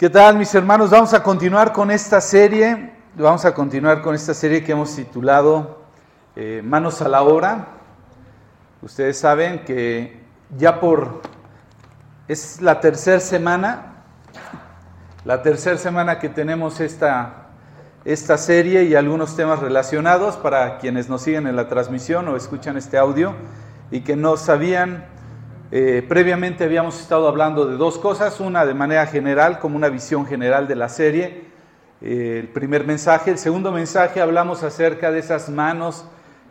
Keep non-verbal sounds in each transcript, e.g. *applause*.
¿Qué tal mis hermanos? Vamos a continuar con esta serie, vamos a continuar con esta serie que hemos titulado eh, Manos a la obra. Ustedes saben que ya por, es la tercera semana, la tercera semana que tenemos esta, esta serie y algunos temas relacionados para quienes nos siguen en la transmisión o escuchan este audio y que no sabían eh, previamente habíamos estado hablando de dos cosas, una de manera general, como una visión general de la serie, eh, el primer mensaje, el segundo mensaje hablamos acerca de esas manos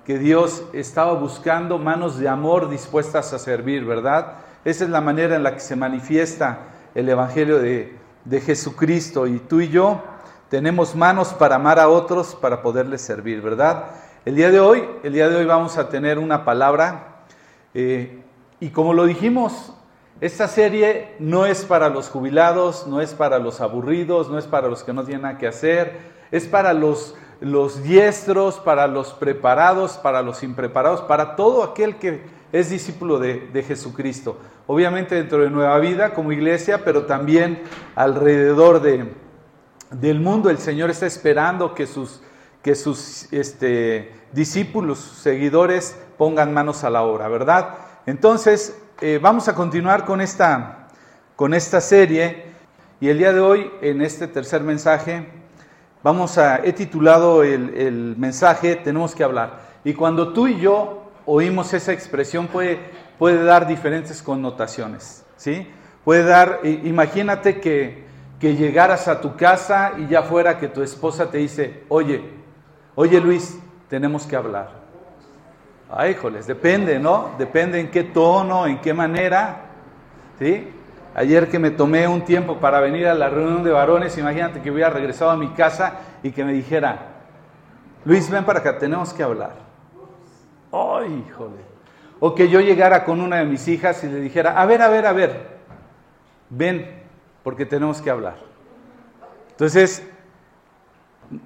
que Dios estaba buscando, manos de amor dispuestas a servir, ¿verdad? Esa es la manera en la que se manifiesta el Evangelio de, de Jesucristo y tú y yo tenemos manos para amar a otros, para poderles servir, ¿verdad? El día de hoy, el día de hoy vamos a tener una palabra eh, y como lo dijimos, esta serie no es para los jubilados, no es para los aburridos, no es para los que no tienen nada que hacer, es para los, los diestros, para los preparados, para los impreparados, para todo aquel que es discípulo de, de Jesucristo. Obviamente dentro de Nueva Vida como iglesia, pero también alrededor de, del mundo. El Señor está esperando que sus, que sus este, discípulos, seguidores, pongan manos a la obra, ¿verdad? Entonces, eh, vamos a continuar con esta, con esta serie y el día de hoy, en este tercer mensaje, vamos a, he titulado el, el mensaje Tenemos que hablar. Y cuando tú y yo oímos esa expresión puede, puede dar diferentes connotaciones, ¿sí? Puede dar, imagínate que, que llegaras a tu casa y ya fuera que tu esposa te dice, oye, oye Luis, tenemos que hablar. Ay, híjoles, depende, ¿no? Depende en qué tono, en qué manera. ¿Sí? Ayer que me tomé un tiempo para venir a la reunión de varones, imagínate que hubiera regresado a mi casa y que me dijera, Luis, ven para acá, tenemos que hablar. Ay, híjole. O que yo llegara con una de mis hijas y le dijera, a ver, a ver, a ver, ven, porque tenemos que hablar. Entonces,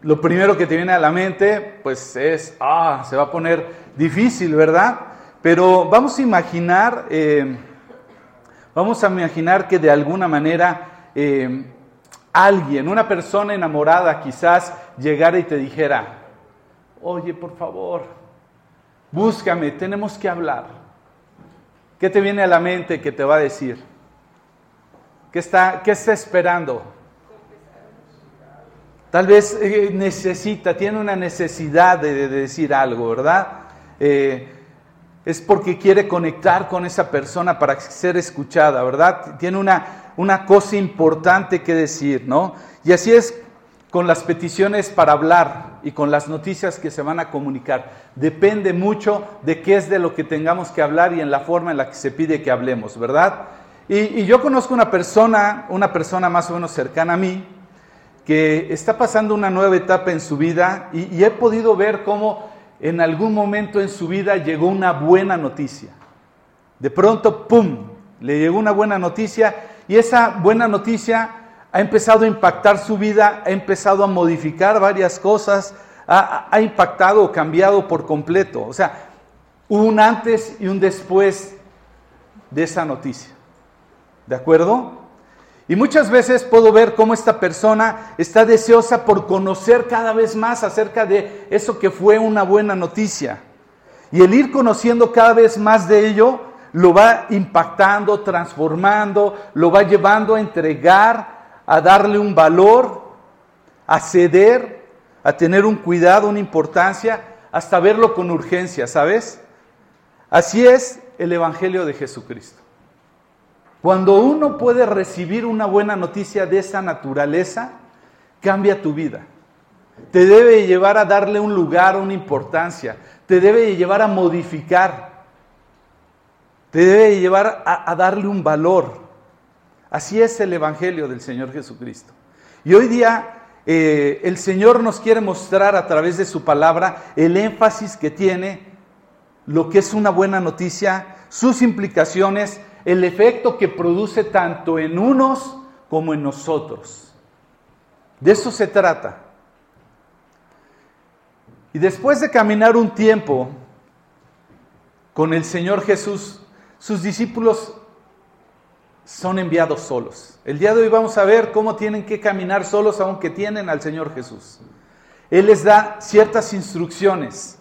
lo primero que te viene a la mente, pues es, ah, se va a poner difícil, ¿verdad? Pero vamos a imaginar, eh, vamos a imaginar que de alguna manera eh, alguien, una persona enamorada quizás, llegara y te dijera, oye, por favor, búscame, tenemos que hablar. ¿Qué te viene a la mente que te va a decir? ¿Qué está, qué está esperando? Tal vez eh, necesita, tiene una necesidad de, decir algo, ¿verdad? Eh, es porque quiere conectar con esa persona para ser escuchada, ¿verdad? Tiene una, una cosa importante que decir, ¿no? Y así es con las peticiones para hablar y con las noticias que se van a comunicar. Depende mucho de qué es de lo que tengamos que hablar y en la forma en la que se pide que hablemos, ¿verdad? Y, y yo conozco una persona, una persona más o menos cercana a mí, que está pasando una nueva etapa en su vida y, he podido ver cómo en algún momento en su vida llegó una buena noticia. De pronto, ¡pum!, le llegó una buena noticia y esa buena noticia ha empezado a impactar su vida, ha empezado a modificar varias cosas, ha, ha impactado o cambiado por completo. O sea, un antes y un después de esa noticia. ¿De acuerdo? Y muchas veces puedo ver cómo esta persona está deseosa por conocer cada vez más acerca de eso que fue una buena noticia. Y el ir conociendo cada vez más de ello lo va impactando, transformando, lo va llevando a entregar, a darle un valor, a ceder, a tener un cuidado, una importancia, hasta verlo con urgencia, ¿sabes? Así es el Evangelio de Jesucristo. Cuando uno puede recibir una buena noticia de esa naturaleza, cambia tu vida. Te debe llevar a darle un lugar, una importancia. Te debe llevar a modificar. Te debe llevar a, darle un valor. Así es el Evangelio del Señor Jesucristo. Y hoy día eh, el Señor nos quiere mostrar a través de su palabra el énfasis que tiene lo que es una buena noticia, sus implicaciones el efecto que produce tanto en unos como en nosotros. De eso se trata. Y después de caminar un tiempo con el Señor Jesús, sus discípulos son enviados solos. El día de hoy vamos a ver cómo tienen que caminar solos aunque tienen al Señor Jesús. Él les da ciertas instrucciones.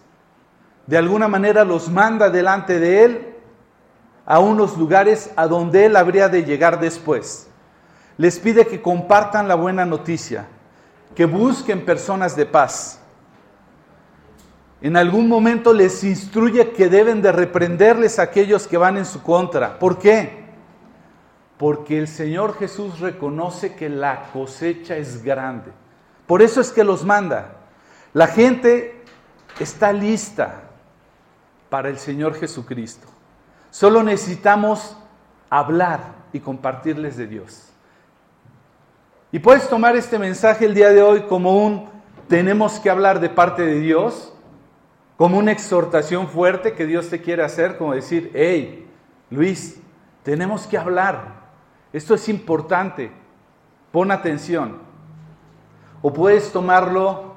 De alguna manera los manda delante de Él a unos lugares a donde Él habría de llegar después. Les pide que compartan la buena noticia, que busquen personas de paz. En algún momento les instruye que deben de reprenderles a aquellos que van en su contra. ¿Por qué? Porque el Señor Jesús reconoce que la cosecha es grande. Por eso es que los manda. La gente está lista para el Señor Jesucristo. Solo necesitamos hablar y compartirles de Dios. Y puedes tomar este mensaje el día de hoy como un tenemos que hablar de parte de Dios, como una exhortación fuerte que Dios te quiere hacer, como decir, hey, Luis, tenemos que hablar. Esto es importante. Pon atención. O puedes tomarlo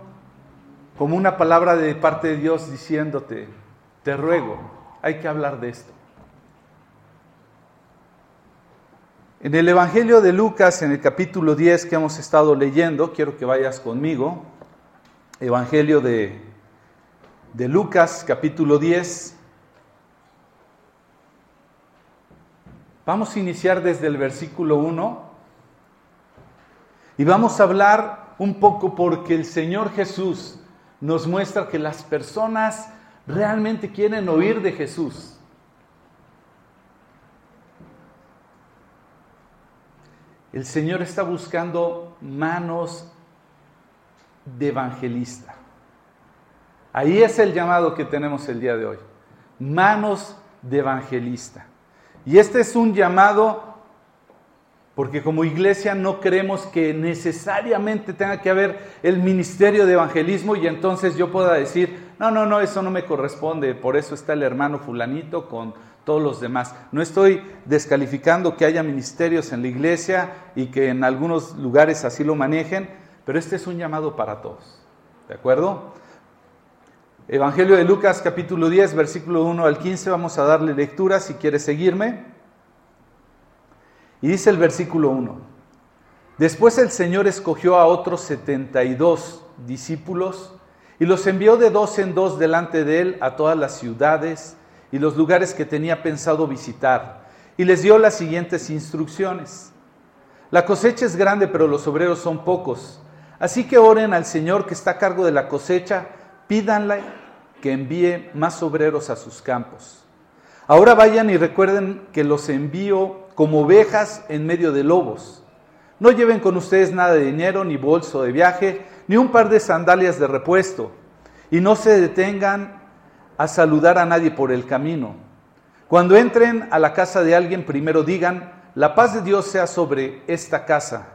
como una palabra de parte de Dios diciéndote, te ruego, hay que hablar de esto. En el Evangelio de Lucas, en el capítulo 10 que hemos estado leyendo, quiero que vayas conmigo. Evangelio de, de Lucas, capítulo 10. Vamos a iniciar desde el versículo 1 y vamos a hablar un poco porque el Señor Jesús nos muestra que las personas realmente quieren oír de Jesús. El Señor está buscando manos de evangelista. Ahí es el llamado que tenemos el día de hoy. Manos de evangelista. Y este es un llamado porque como iglesia no creemos que necesariamente tenga que haber el ministerio de evangelismo y entonces yo pueda decir, no, no, no, eso no me corresponde, por eso está el hermano fulanito con todos los demás. No estoy descalificando que haya ministerios en la iglesia y que en algunos lugares así lo manejen, pero este es un llamado para todos. ¿De acuerdo? Evangelio de Lucas capítulo 10, versículo 1 al 15, vamos a darle lectura si quieres seguirme. Y dice el versículo 1, después el Señor escogió a otros 72 discípulos y los envió de dos en dos delante de él a todas las ciudades, y los lugares que tenía pensado visitar, y les dio las siguientes instrucciones. La cosecha es grande, pero los obreros son pocos. Así que oren al Señor que está a cargo de la cosecha, pídanle que envíe más obreros a sus campos. Ahora vayan y recuerden que los envío como ovejas en medio de lobos. No lleven con ustedes nada de dinero, ni bolso de viaje, ni un par de sandalias de repuesto, y no se detengan a saludar a nadie por el camino. Cuando entren a la casa de alguien, primero digan, la paz de Dios sea sobre esta casa.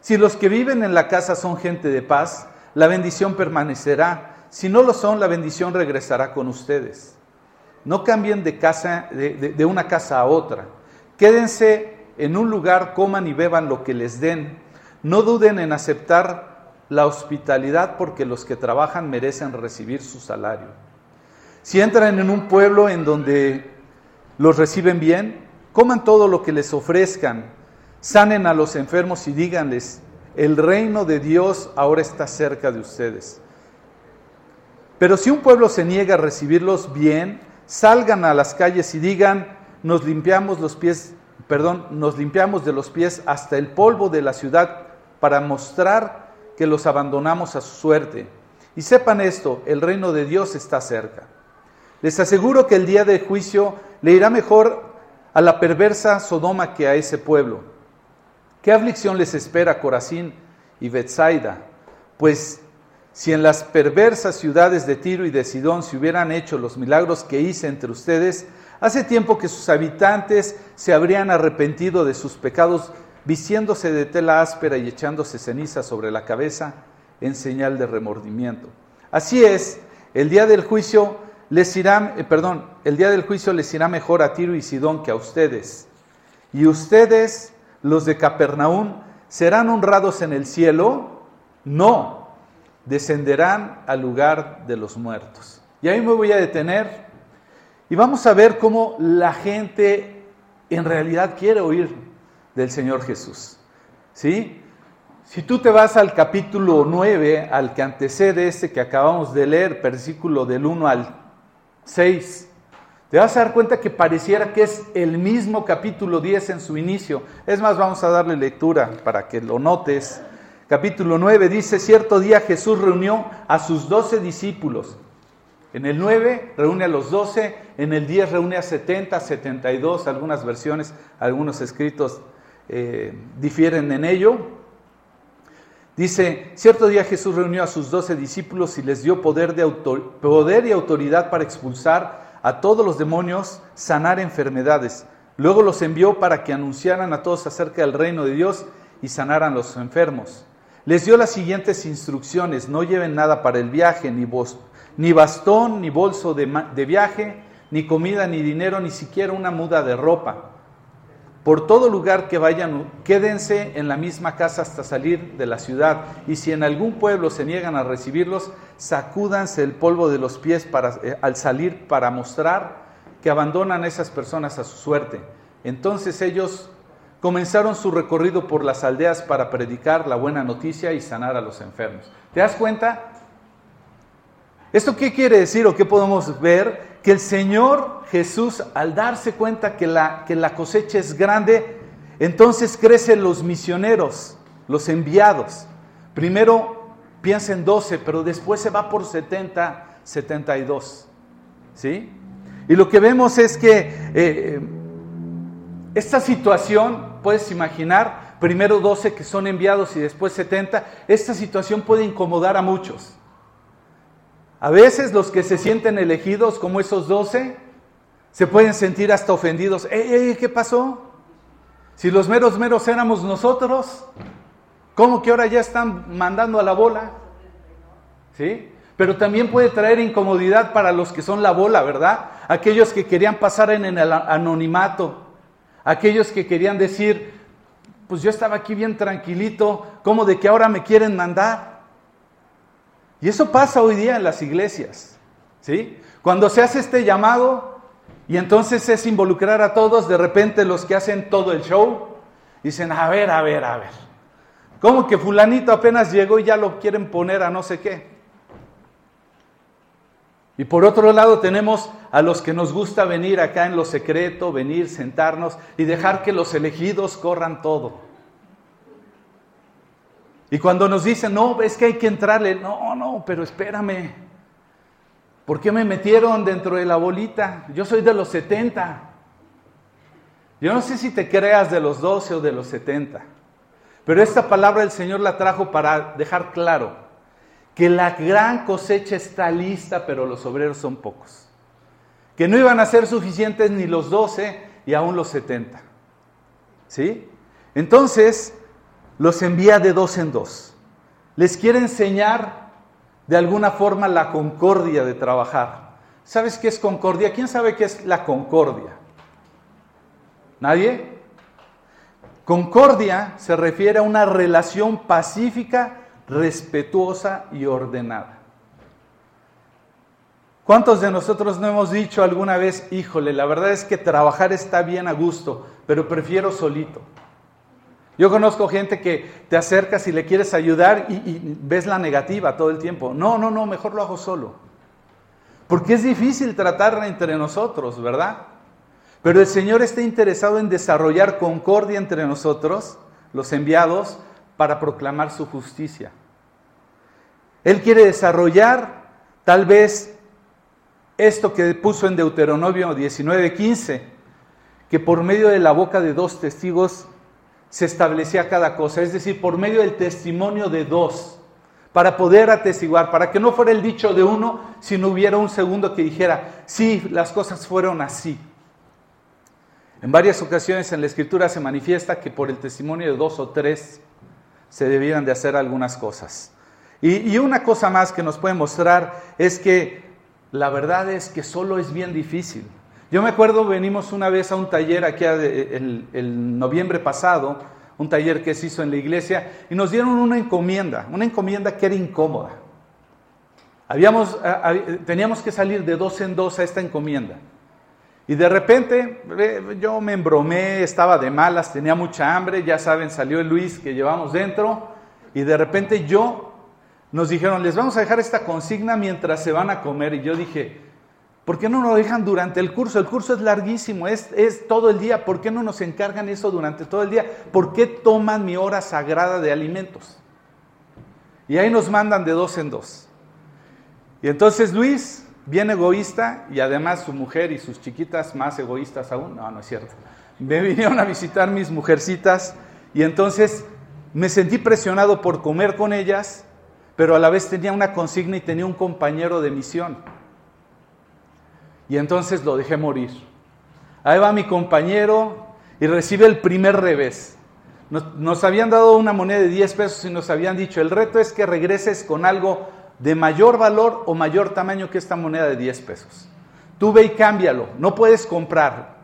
Si los que viven en la casa son gente de paz, la bendición permanecerá. Si no lo son, la bendición regresará con ustedes. No cambien de, casa, de, una casa a otra. Quédense en un lugar, coman y beban lo que les den. No duden en aceptar la hospitalidad porque los que trabajan merecen recibir su salario. Si entran en un pueblo en donde los reciben bien, coman todo lo que les ofrezcan, sanen a los enfermos y díganles, el reino de Dios ahora está cerca de ustedes. Pero si un pueblo se niega a recibirlos bien, salgan a las calles y digan, nos limpiamos los pies, perdón, nos limpiamos de los pies hasta el polvo de la ciudad para mostrar que los abandonamos a su suerte. Y sepan esto, el reino de Dios está cerca. Les aseguro que el día del juicio le irá mejor a la perversa Sodoma que a ese pueblo. ¿Qué aflicción les espera Corazín y Bethsaida? Pues si en las perversas ciudades de Tiro y de Sidón se hubieran hecho los milagros que hice entre ustedes, hace tiempo que sus habitantes se habrían arrepentido de sus pecados, vistiéndose de tela áspera y echándose ceniza sobre la cabeza en señal de remordimiento. Así es, el día del juicio les irá, eh, perdón, el día del juicio les irá mejor a Tiro y Sidón que a ustedes. Y ustedes, los de Capernaum, serán honrados en el cielo. No, descenderán al lugar de los muertos. Y ahí me voy a detener y vamos a ver cómo la gente en realidad quiere oír del Señor Jesús. ¿Sí? Si tú te vas al capítulo 9, al que antecede este que acabamos de leer, versículo del 1 al 6, te vas a dar cuenta que pareciera que es el mismo capítulo 10 en su inicio. Es más, vamos a darle lectura para que lo notes. Capítulo 9 dice, cierto día Jesús reunió a sus doce discípulos. En el 9 reúne a los 12, en el 10 reúne a 70, 72, algunas versiones, algunos escritos eh, difieren en ello. Dice, cierto día Jesús reunió a sus doce discípulos y les dio poder, de poder y autoridad para expulsar a todos los demonios, sanar enfermedades. Luego los envió para que anunciaran a todos acerca del reino de Dios y sanaran los enfermos. Les dio las siguientes instrucciones, no lleven nada para el viaje, ni, ni bastón, ni bolso de viaje, ni comida, ni dinero, ni siquiera una muda de ropa por todo lugar que vayan, quédense en la misma casa hasta salir de la ciudad. Y si en algún pueblo se niegan a recibirlos, sacúdanse el polvo de los pies eh, al salir para mostrar que abandonan a esas personas a su suerte. Entonces ellos comenzaron su recorrido por las aldeas para predicar la buena noticia y sanar a los enfermos. ¿Te das cuenta? ¿Esto qué quiere decir o qué podemos ver? que el Señor Jesús, al darse cuenta que la, que la cosecha es grande, entonces crecen los misioneros, los enviados. Primero piensa en 12, pero después se va por 70, 72. ¿Sí? Y lo que vemos es que eh, esta situación, puedes imaginar, primero 12 que son enviados y después 70, esta situación puede incomodar a muchos. A veces los que se sienten elegidos, como esos doce, se pueden sentir hasta ofendidos. ¡Ey, qué pasó! Si los meros meros éramos nosotros, ¿cómo que ahora ya están mandando a la bola? ¿Sí? Pero también puede traer incomodidad para los que son la bola, ¿verdad? Aquellos que querían pasar en el anonimato, aquellos que querían decir, pues yo estaba aquí bien tranquilito, ¿cómo de que ahora me quieren mandar? Y eso pasa hoy día en las iglesias. ¿sí? Cuando se hace este llamado y entonces es involucrar a todos, de repente los que hacen todo el show dicen, a ver, a ver, a ver. ¿Cómo que fulanito apenas llegó y ya lo quieren poner a no sé qué? Y por otro lado tenemos a los que nos gusta venir acá en lo secreto, venir, sentarnos y dejar que los elegidos corran todo. Y cuando nos dicen, no, es que hay que entrarle, no, no, pero espérame. ¿Por qué me metieron dentro de la bolita? Yo soy de los 70. Yo no sé si te creas de los 12 o de los 70, pero esta palabra el Señor la trajo para dejar claro que la gran cosecha está lista, pero los obreros son pocos. Que no iban a ser suficientes ni los 12 y aún los 70. ¿Sí? Entonces, los envía de dos en dos. Les quiere enseñar de alguna forma la concordia de trabajar. ¿Sabes qué es concordia? ¿Quién sabe qué es la concordia? ¿Nadie? Concordia se refiere a una relación pacífica, respetuosa y ordenada. ¿Cuántos de nosotros no hemos dicho alguna vez, híjole, la verdad es que trabajar está bien a gusto, pero prefiero solito? Yo conozco gente que te acercas y le quieres ayudar y, ves la negativa todo el tiempo. No, no, no, mejor lo hago solo. Porque es difícil tratar entre nosotros, ¿verdad? Pero el Señor está interesado en desarrollar concordia entre nosotros, los enviados, para proclamar su justicia. Él quiere desarrollar tal vez esto que puso en Deuteronomio 19:15, que por medio de la boca de dos testigos se establecía cada cosa, es decir, por medio del testimonio de dos, para poder atestiguar, para que no fuera el dicho de uno, sino hubiera un segundo que dijera, sí, las cosas fueron así. En varias ocasiones en la escritura se manifiesta que por el testimonio de dos o tres se debieran de hacer algunas cosas. Y, y una cosa más que nos puede mostrar es que la verdad es que solo es bien difícil. Yo me acuerdo, venimos una vez a un taller aquí el, noviembre pasado, un taller que se hizo en la iglesia, y nos dieron una encomienda, una encomienda que era incómoda. Teníamos que salir de dos en dos a esta encomienda. Y de repente eh, yo me embromé, estaba de malas, tenía mucha hambre, ya saben, salió el Luis que llevamos dentro, y de repente yo nos dijeron, les vamos a dejar esta consigna mientras se van a comer. Y yo dije, ¿por qué no nos dejan durante el curso? El curso es larguísimo, es, es todo el día, ¿por qué no nos encargan eso durante todo el día? ¿Por qué toman mi hora sagrada de alimentos? Y ahí nos mandan de dos en dos. Y entonces Luis bien egoísta y además su mujer y sus chiquitas más egoístas aún. No, no es cierto. Me vinieron a visitar mis mujercitas y entonces me sentí presionado por comer con ellas, pero a la vez tenía una consigna y tenía un compañero de misión. Y entonces lo dejé morir. Ahí va mi compañero y recibe el primer revés. Nos, habían dado una moneda de 10 pesos y nos habían dicho, el reto es que regreses con algo de mayor valor o mayor tamaño que esta moneda de 10 pesos. Tú ve y cámbialo, no puedes comprar,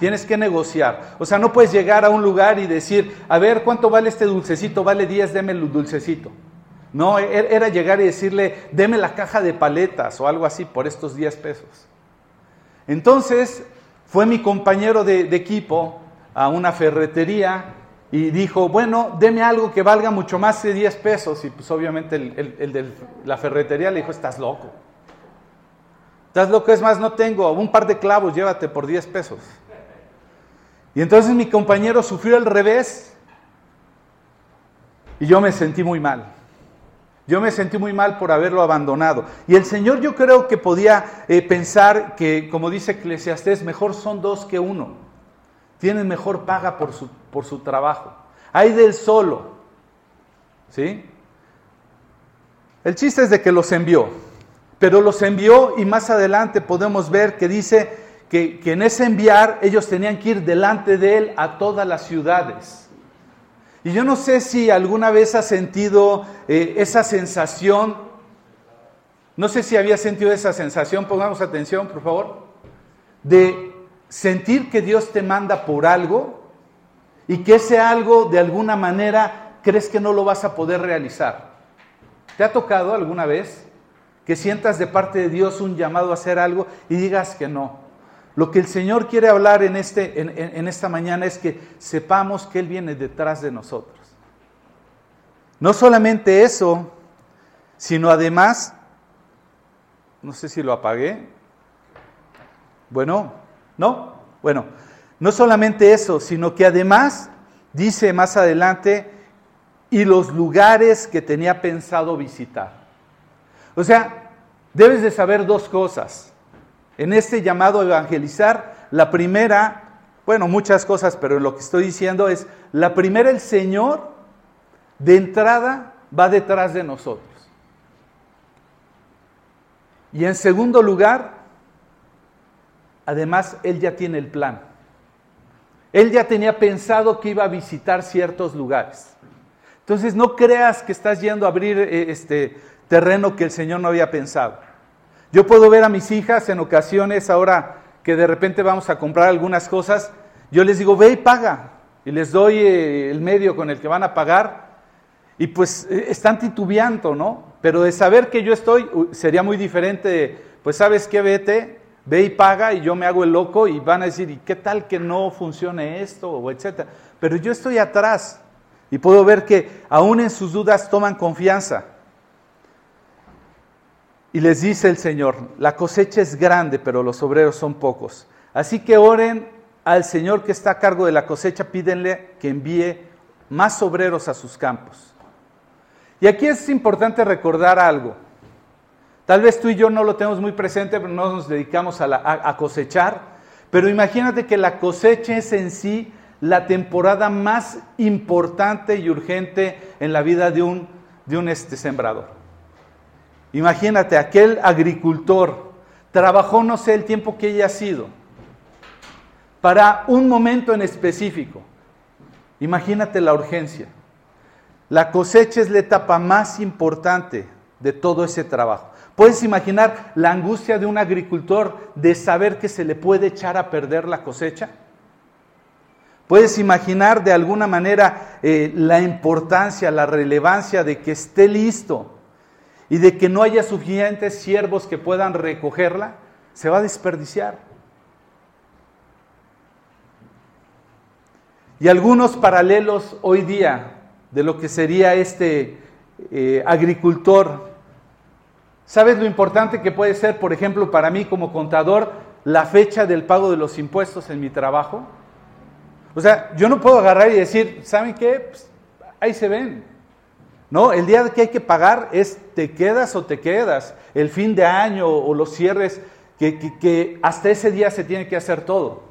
tienes que negociar. O sea, no puedes llegar a un lugar y decir, a ver, ¿cuánto vale este dulcecito? Vale 10, deme el dulcecito. No, e-, era llegar y decirle, deme la caja de paletas o algo así por estos 10 pesos. Entonces, fue mi compañero de, equipo a una ferretería y dijo, bueno, deme algo que valga mucho más de 10 pesos. Y pues obviamente el, de la ferretería le dijo, estás loco. Estás loco, es más, no tengo, un par de clavos, llévate por 10 pesos. Y entonces mi compañero sufrió el revés y yo me sentí muy mal. Yo me sentí muy mal por haberlo abandonado. Y el Señor yo creo que podía eh, pensar que, como dice Eclesiastés, mejor son dos que uno tienen mejor paga por su, por su trabajo. Hay del solo. ¿Sí? El chiste es de que los envió, pero los envió y más adelante podemos ver que dice que, en ese enviar ellos tenían que ir delante de él a todas las ciudades. Y yo no sé si alguna vez has sentido eh, esa sensación, no sé si había sentido esa sensación, pongamos atención por favor, de sentir que Dios te manda por algo y que ese algo de alguna manera crees que no lo vas a poder realizar. ¿Te ha tocado alguna vez que sientas de parte de Dios un llamado a hacer algo y digas que no? Lo que el Señor quiere hablar en, este, en, esta mañana es que sepamos que Él viene detrás de nosotros. No solamente eso, sino además, no sé si lo apagué, bueno, ¿No? Bueno, no solamente eso, sino que además dice más adelante, y los lugares que tenía pensado visitar. O sea, debes de saber dos cosas. En este llamado a evangelizar, la primera, bueno, muchas cosas, pero lo que estoy diciendo es, la primera, el Señor de entrada va detrás de nosotros. Y en segundo lugar, Además, él ya tiene el plan. Él ya tenía pensado que iba a visitar ciertos lugares. Entonces, no creas que estás yendo a abrir eh, este terreno que el Señor no había pensado. Yo puedo ver a mis hijas en ocasiones, ahora que de repente vamos a comprar algunas cosas, yo les digo, ve y paga. Y les doy eh, el medio con el que van a pagar. Y pues eh, están titubeando, ¿no? Pero de saber que yo estoy, sería muy diferente, pues sabes qué, vete, Ve y paga y yo me hago el loco y van a decir, ¿y qué tal que no funcione esto? o etcétera. Pero yo estoy atrás y puedo ver que aún en sus dudas toman confianza. Y les dice el Señor, la cosecha es grande, pero los obreros son pocos. Así que oren al Señor que está a cargo de la cosecha, pídenle que envíe más obreros a sus campos. Y aquí es importante recordar algo. Tal vez tú y yo no lo tenemos muy presente, pero no nos dedicamos a, cosechar. Pero imagínate que la cosecha es en sí la temporada más importante y urgente en la vida de un, de un este, sembrador. Imagínate, aquel agricultor trabajó no sé el tiempo que haya sido para un momento en específico. Imagínate la urgencia. La cosecha es la etapa más importante de todo ese trabajo. ¿Puedes imaginar la angustia de un agricultor de saber que se le puede echar a perder la cosecha? ¿Puedes imaginar de alguna manera eh, la importancia, la relevancia de que esté listo y de que no haya suficientes siervos que puedan recogerla, se va a desperdiciar. Y algunos paralelos hoy día de lo que sería este eh, agricultor. ¿Sabes lo importante que puede ser, por ejemplo, para mí como contador, la fecha del pago de los impuestos en mi trabajo? O sea, yo no puedo agarrar y decir, ¿saben qué? Pues, ahí se ven. No, el día que hay que pagar es te quedas o te quedas. El fin de año o los cierres, que, que hasta ese día se tiene que hacer todo.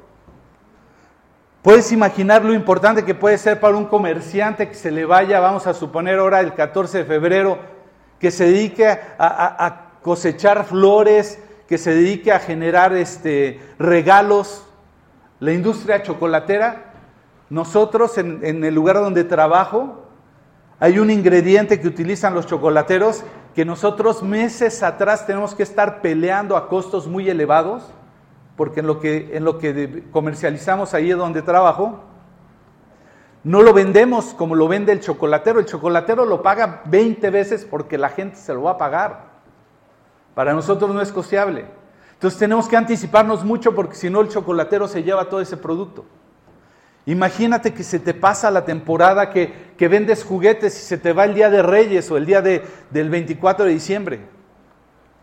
Puedes imaginar lo importante que puede ser para un comerciante que se le vaya, vamos a suponer ahora el 14 de febrero, que se dedique a, cosechar flores, que se dedique a generar este, regalos. La industria chocolatera, nosotros en, en el lugar donde trabajo, hay un ingrediente que utilizan los chocolateros que nosotros meses atrás tenemos que estar peleando a costos muy elevados porque en lo que, en lo que comercializamos ahí donde trabajo, no lo vendemos como lo vende el chocolatero. El chocolatero lo paga 20 veces porque la gente se lo va a pagar. Para nosotros no es costeable. Entonces tenemos que anticiparnos mucho porque si no el chocolatero se lleva todo ese producto. Imagínate que se te pasa la temporada que, que vendes juguetes y se te va el día de Reyes o el día de, del 24 de diciembre.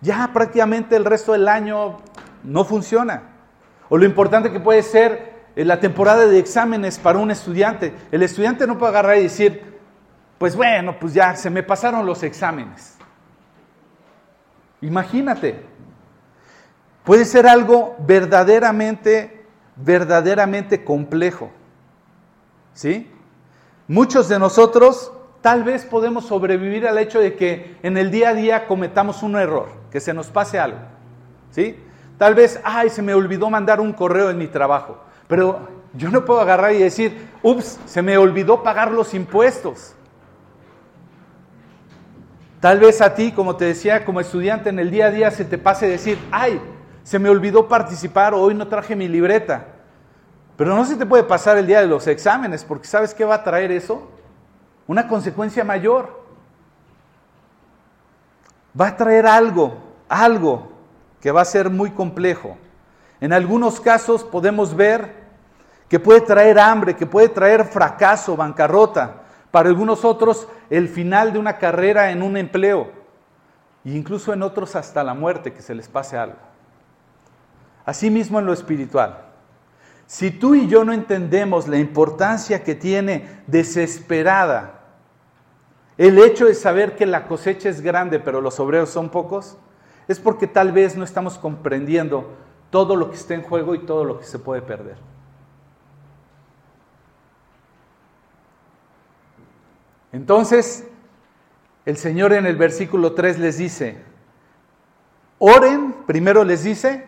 Ya prácticamente el resto del año no funciona. O lo importante que puede ser en la temporada de exámenes para un estudiante. El estudiante no puede agarrar y decir, pues bueno, pues ya se me pasaron los exámenes. Imagínate. Puede ser algo verdaderamente, verdaderamente complejo. ¿Sí? Muchos de nosotros tal vez podemos sobrevivir al hecho de que en el día a día cometamos un error, que se nos pase algo. ¿Sí? Tal vez, ay, se me olvidó mandar un correo en mi trabajo. Pero yo no puedo agarrar y decir, ups, se me olvidó pagar los impuestos. Tal vez a ti, como te decía, como estudiante en el día a día se te pase decir, ay, se me olvidó participar, hoy no traje mi libreta. Pero no se te puede pasar el día de los exámenes, porque ¿sabes qué va a traer eso? Una consecuencia mayor. Va a traer algo, algo que va a ser muy complejo. En algunos casos podemos ver que puede traer hambre, que puede traer fracaso, bancarrota. Para algunos otros, el final de una carrera en un empleo. E incluso en otros hasta la muerte, que se les pase algo. Asimismo en lo espiritual. Si tú y yo no entendemos la importancia que tiene desesperada el hecho de saber que la cosecha es grande, pero los obreros son pocos, es porque tal vez no estamos comprendiendo todo lo que está en juego y todo lo que se puede perder. Entonces, el Señor en el versículo 3 les dice, oren, primero les dice,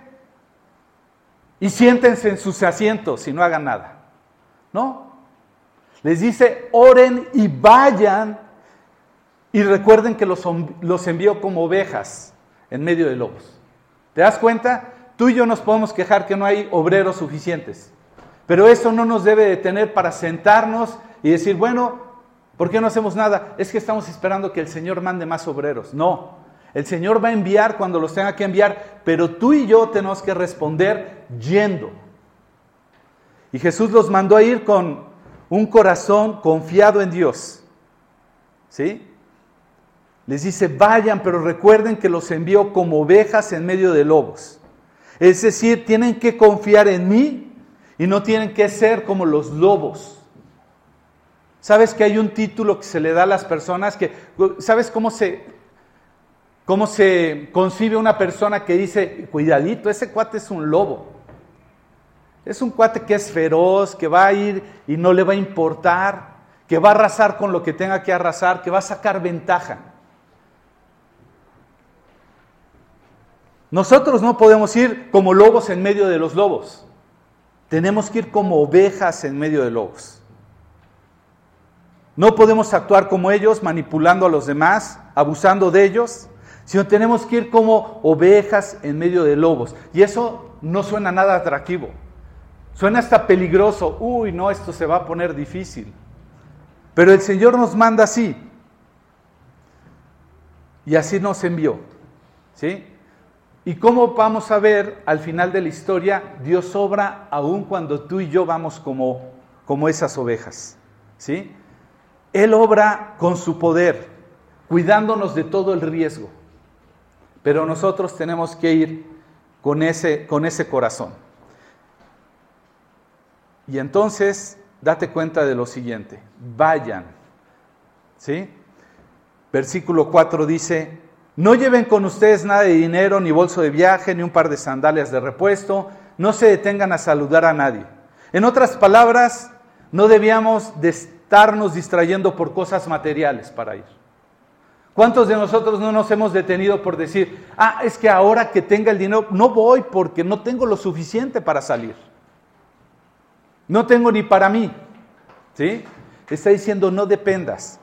y siéntense en sus asientos y no hagan nada. ¿No? Les dice, oren y vayan y recuerden que los, los envió como ovejas en medio de lobos. ¿Te das cuenta? Tú y yo nos podemos quejar que no hay obreros suficientes. Pero eso no nos debe detener para sentarnos y decir, bueno, ¿por qué no hacemos nada? Es que estamos esperando que el Señor mande más obreros. No, el Señor va a enviar cuando los tenga que enviar, pero tú y yo tenemos que responder yendo. Y Jesús los mandó a ir con un corazón confiado en Dios. ¿Sí? Les dice, vayan, pero recuerden que los envió como ovejas en medio de lobos. Es decir, tienen que confiar en mí y no tienen que ser como los lobos. ¿Sabes que hay un título que se le da a las personas que, ¿sabes cómo se, cómo se concibe una persona que dice, cuidadito, ese cuate es un lobo? Es un cuate que es feroz, que va a ir y no le va a importar, que va a arrasar con lo que tenga que arrasar, que va a sacar ventaja. Nosotros no podemos ir como lobos en medio de los lobos. Tenemos que ir como ovejas en medio de lobos. No podemos actuar como ellos, manipulando a los demás, abusando de ellos, sino tenemos que ir como ovejas en medio de lobos. Y eso no suena nada atractivo. Suena hasta peligroso. Uy, no, esto se va a poner difícil. Pero el Señor nos manda así. Y así nos envió. ¿Sí? ¿Y cómo vamos a ver al final de la historia? Dios obra aún cuando tú y yo vamos como como esas ovejas. ¿sí? Él obra con su poder, cuidándonos de todo el riesgo. Pero nosotros tenemos que ir con ese, con ese corazón. Y entonces, date cuenta de lo siguiente, vayan. ¿Sí? Versículo 4 dice, no lleven con ustedes nada de dinero, ni bolso de viaje, ni un par de sandalias de repuesto, no se detengan a saludar a nadie. En otras palabras, no debíamos de estarnos distrayendo por cosas materiales para ir. ¿Cuántos de nosotros no nos hemos detenido por decir, ah, es que ahora que tenga el dinero, no voy porque no tengo lo suficiente para salir? No tengo ni para mí. ¿Sí? Está diciendo, no dependas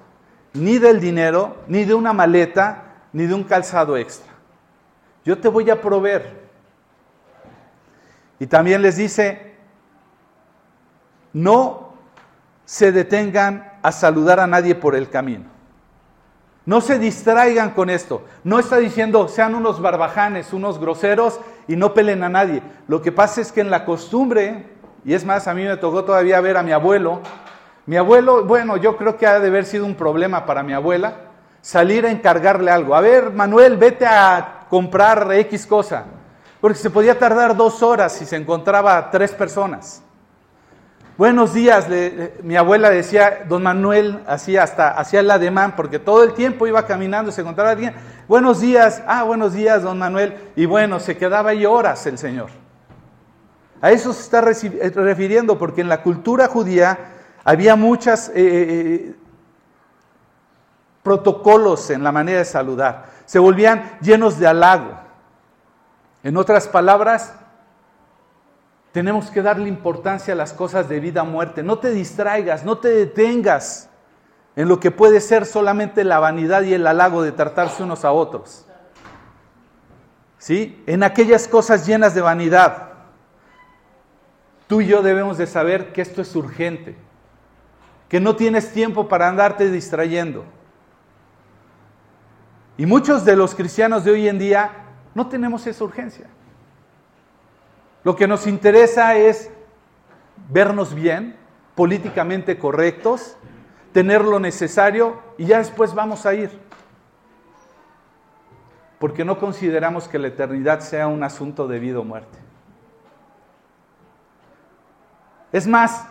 ni del dinero, ni de una maleta, ni de un calzado extra. Yo te voy a proveer. Y también les dice, no se detengan a saludar a nadie por el camino. No se distraigan con esto. No está diciendo sean unos barbajanes, unos groseros y no pelen a nadie. Lo que pasa es que en la costumbre, y es más, a mí me tocó todavía ver a mi abuelo, mi abuelo, bueno, yo creo que ha de haber sido un problema para mi abuela, salir a encargarle algo. A ver, Manuel, vete a comprar X cosa. Porque se podía tardar dos horas si se encontraba tres personas. Buenos días, mi abuela decía, don Manuel hacía hasta hacía el ademán, porque todo el tiempo iba caminando se encontraba alguien. Buenos días, ah, buenos días, don Manuel. Y bueno, se quedaba ahí horas el Señor. A eso se está refiriendo, porque en la cultura judía había muchos eh, eh, protocolos en la manera de saludar. Se volvían llenos de halago. En otras palabras, tenemos que darle importancia a las cosas de vida o muerte. No te distraigas, no te detengas en lo que puede ser solamente la vanidad y el halago de tratarse unos a otros. ¿Sí? En aquellas cosas llenas de vanidad. Tú y yo debemos de saber que esto es urgente que no tienes tiempo para andarte distrayendo. Y muchos de los cristianos de hoy en día no tenemos esa urgencia. Lo que nos interesa es vernos bien, políticamente correctos, tener lo necesario y ya después vamos a ir. Porque no consideramos que la eternidad sea un asunto de vida o muerte. Es más,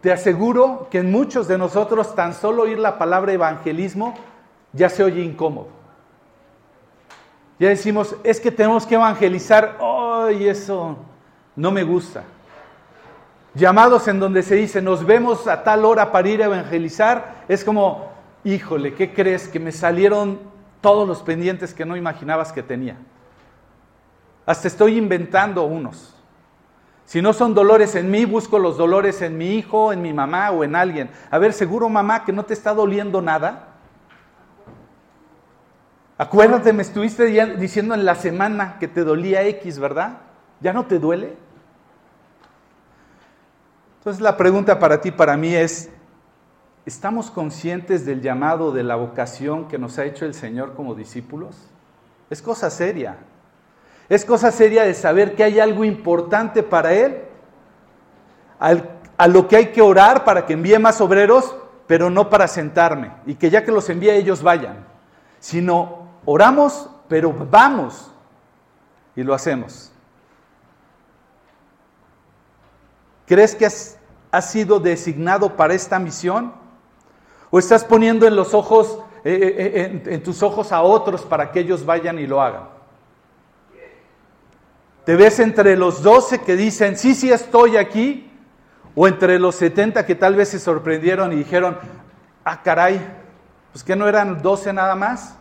te aseguro que en muchos de nosotros tan solo oír la palabra evangelismo ya se oye incómodo. Ya decimos, es que tenemos que evangelizar, ¡ay, eso no me gusta! Llamados en donde se dice, nos vemos a tal hora para ir a evangelizar, es como, híjole, ¿qué crees? Que me salieron todos los pendientes que no imaginabas que tenía. Hasta estoy inventando unos. Si no son dolores en mí, busco los dolores en mi hijo, en mi mamá o en alguien. A ver, seguro mamá que no te está doliendo nada. Acuérdate, me estuviste diciendo en la semana que te dolía X, ¿verdad? ¿Ya no te duele? Entonces la pregunta para ti, para mí es, ¿estamos conscientes del llamado, de la vocación que nos ha hecho el Señor como discípulos? Es cosa seria. Es cosa seria de saber que hay algo importante para Él, a lo que hay que orar para que envíe más obreros, pero no para sentarme y que ya que los envíe ellos vayan, sino oramos, pero vamos y lo hacemos. ¿Crees que has, sido designado para esta misión? ¿O estás poniendo en los ojos, eh, eh, eh, en tus ojos a otros para que ellos vayan y lo hagan? Te ves entre los doce que dicen, sí, sí estoy aquí, o entre los setenta que tal vez se sorprendieron y dijeron, ah, caray, pues que no eran doce nada más.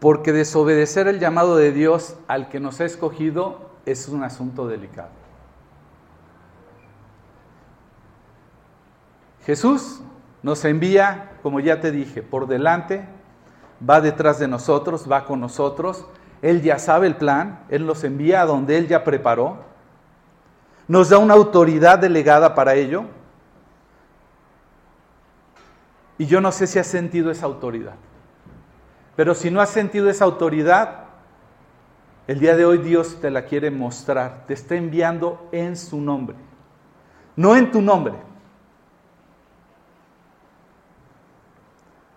Porque desobedecer el llamado de Dios al que nos ha escogido es un asunto delicado. Jesús nos envía, como ya te dije, por delante va detrás de nosotros, va con nosotros. Él ya sabe el plan, Él nos envía a donde Él ya preparó. Nos da una autoridad delegada para ello. Y yo no sé si has sentido esa autoridad. Pero si no has sentido esa autoridad, El día de hoy Dios te la quiere mostrar, te está enviando en su nombre, no en tu nombre.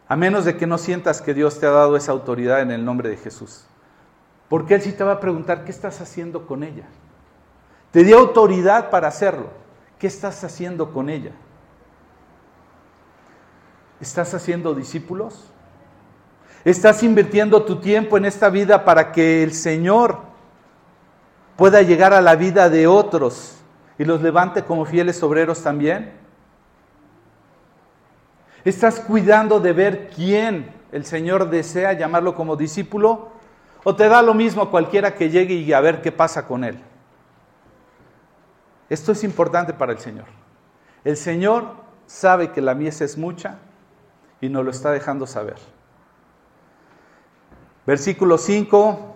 A menos de que no sientas que Dios te ha dado esa autoridad en el nombre de Jesús. Porque Él sí te va a preguntar, ¿qué estás haciendo con ella? Te dio autoridad para hacerlo. ¿Qué estás haciendo con ella? ¿Estás haciendo discípulos? ¿Estás invirtiendo tu tiempo en esta vida para que el Señor pueda llegar a la vida de otros y los levante como fieles obreros también? ¿Estás cuidando de ver quién el Señor desea llamarlo como discípulo? ¿O te da lo mismo a cualquiera que llegue y a ver qué pasa con él? Esto es importante para el Señor. El Señor sabe que la mies es mucha y nos lo está dejando saber. Versículo 5.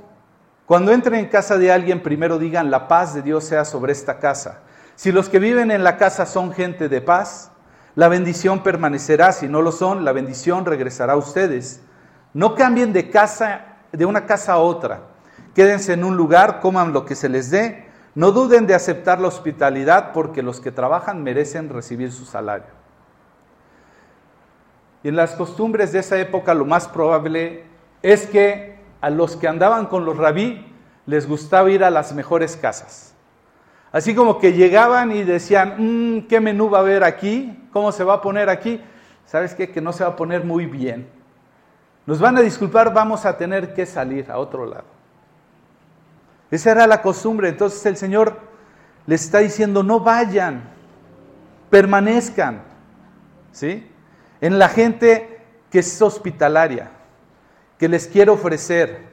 Cuando entren en casa de alguien, primero digan, la paz de Dios sea sobre esta casa. Si los que viven en la casa son gente de paz, la bendición permanecerá. Si no lo son, la bendición regresará a ustedes. No cambien de casa, de una casa a otra. Quédense en un lugar, coman lo que se les dé. No duden de aceptar la hospitalidad porque los que trabajan merecen recibir su salario. Y en las costumbres de esa época lo más probable es que a los que andaban con los rabí les gustaba ir a las mejores casas. Así como que llegaban y decían, mm, ¿qué menú va a haber aquí? ¿Cómo se va a poner aquí? ¿Sabes qué? Que no se va a poner muy bien. Nos van a disculpar, vamos a tener que salir a otro lado. Esa era la costumbre. Entonces el Señor les está diciendo, no vayan, permanezcan. ¿Sí? En la gente que es hospitalaria que les quiero ofrecer.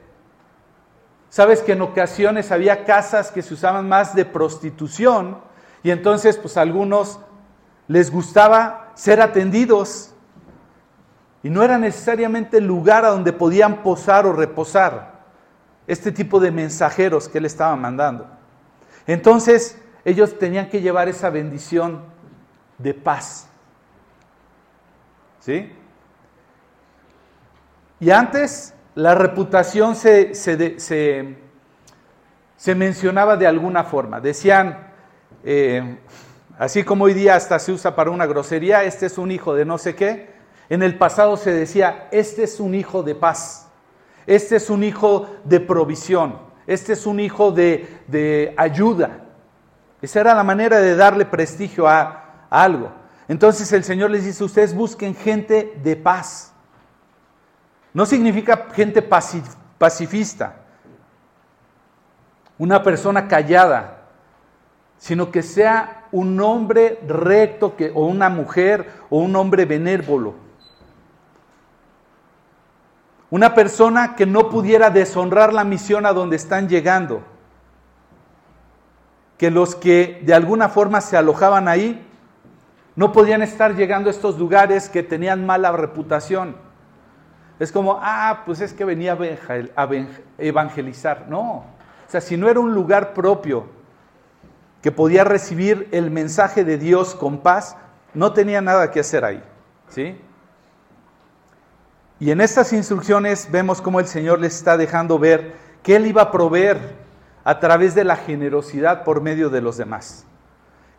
Sabes que en ocasiones había casas que se usaban más de prostitución y entonces pues a algunos les gustaba ser atendidos y no era necesariamente el lugar a donde podían posar o reposar este tipo de mensajeros que él estaba mandando. Entonces ellos tenían que llevar esa bendición de paz. ¿Sí? Y antes la reputación se, se, mencionaba de alguna forma. Decían, eh, así como hoy día hasta se usa para una grosería, este es un hijo de no sé qué. En el pasado se decía, este es un hijo de paz, este es un hijo de provisión, este es un hijo de, de ayuda. Esa era la manera de darle prestigio a, a algo. Entonces el Señor les dice, ustedes busquen gente de paz. No significa gente pacifista, una persona callada, sino que sea un hombre recto o una mujer o un hombre benévolo. Una persona que no pudiera deshonrar la misión a donde están llegando. Que los que de alguna forma se alojaban ahí no podían estar llegando a estos lugares que tenían mala reputación. Es como, ah, pues es que venía a evangelizar. No, o sea, si no era un lugar propio que podía recibir el mensaje de Dios con paz, no tenía nada que hacer ahí. ¿Sí? Y en estas instrucciones vemos cómo el Señor les está dejando ver que Él iba a proveer a través de la generosidad por medio de los demás.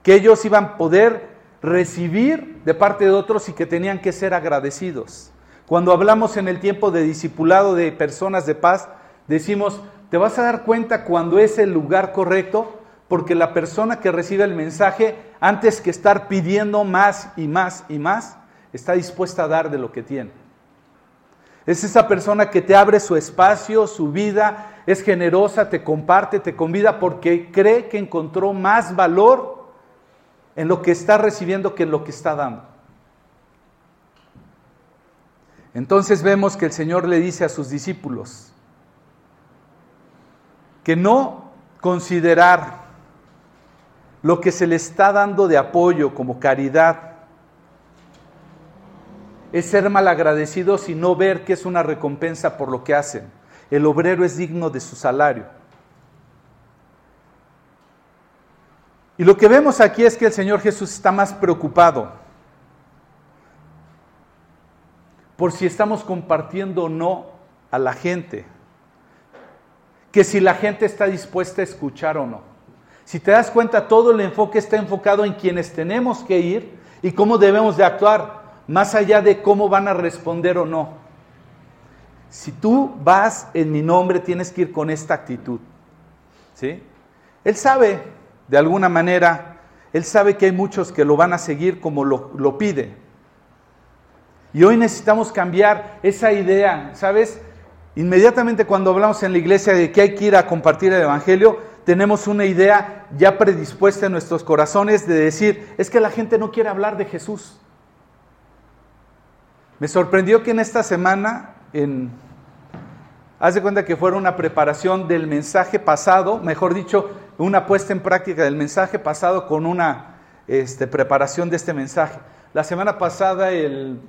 Que ellos iban a poder recibir de parte de otros y que tenían que ser agradecidos. Cuando hablamos en el tiempo de discipulado de personas de paz, decimos, te vas a dar cuenta cuando es el lugar correcto, porque la persona que recibe el mensaje, antes que estar pidiendo más y más y más, está dispuesta a dar de lo que tiene. Es esa persona que te abre su espacio, su vida, es generosa, te comparte, te convida porque cree que encontró más valor en lo que está recibiendo que en lo que está dando. Entonces vemos que el Señor le dice a sus discípulos que no considerar lo que se le está dando de apoyo como caridad es ser malagradecidos y no ver que es una recompensa por lo que hacen. El obrero es digno de su salario. Y lo que vemos aquí es que el Señor Jesús está más preocupado por si estamos compartiendo o no a la gente. que si la gente está dispuesta a escuchar o no. Si te das cuenta, todo el enfoque está enfocado en quienes tenemos que ir y cómo debemos de actuar, más allá de cómo van a responder o no. Si tú vas en mi nombre, tienes que ir con esta actitud. ¿Sí? Él sabe, de alguna manera, él sabe que hay muchos que lo van a seguir como lo, lo pide. Y hoy necesitamos cambiar esa idea, ¿sabes? Inmediatamente cuando hablamos en la iglesia de que hay que ir a compartir el Evangelio, tenemos una idea ya predispuesta en nuestros corazones de decir, es que la gente no quiere hablar de Jesús. Me sorprendió que en esta semana, haz de cuenta que fuera una preparación del mensaje pasado, mejor dicho, una puesta en práctica del mensaje pasado con una este, preparación de este mensaje. La semana pasada, el,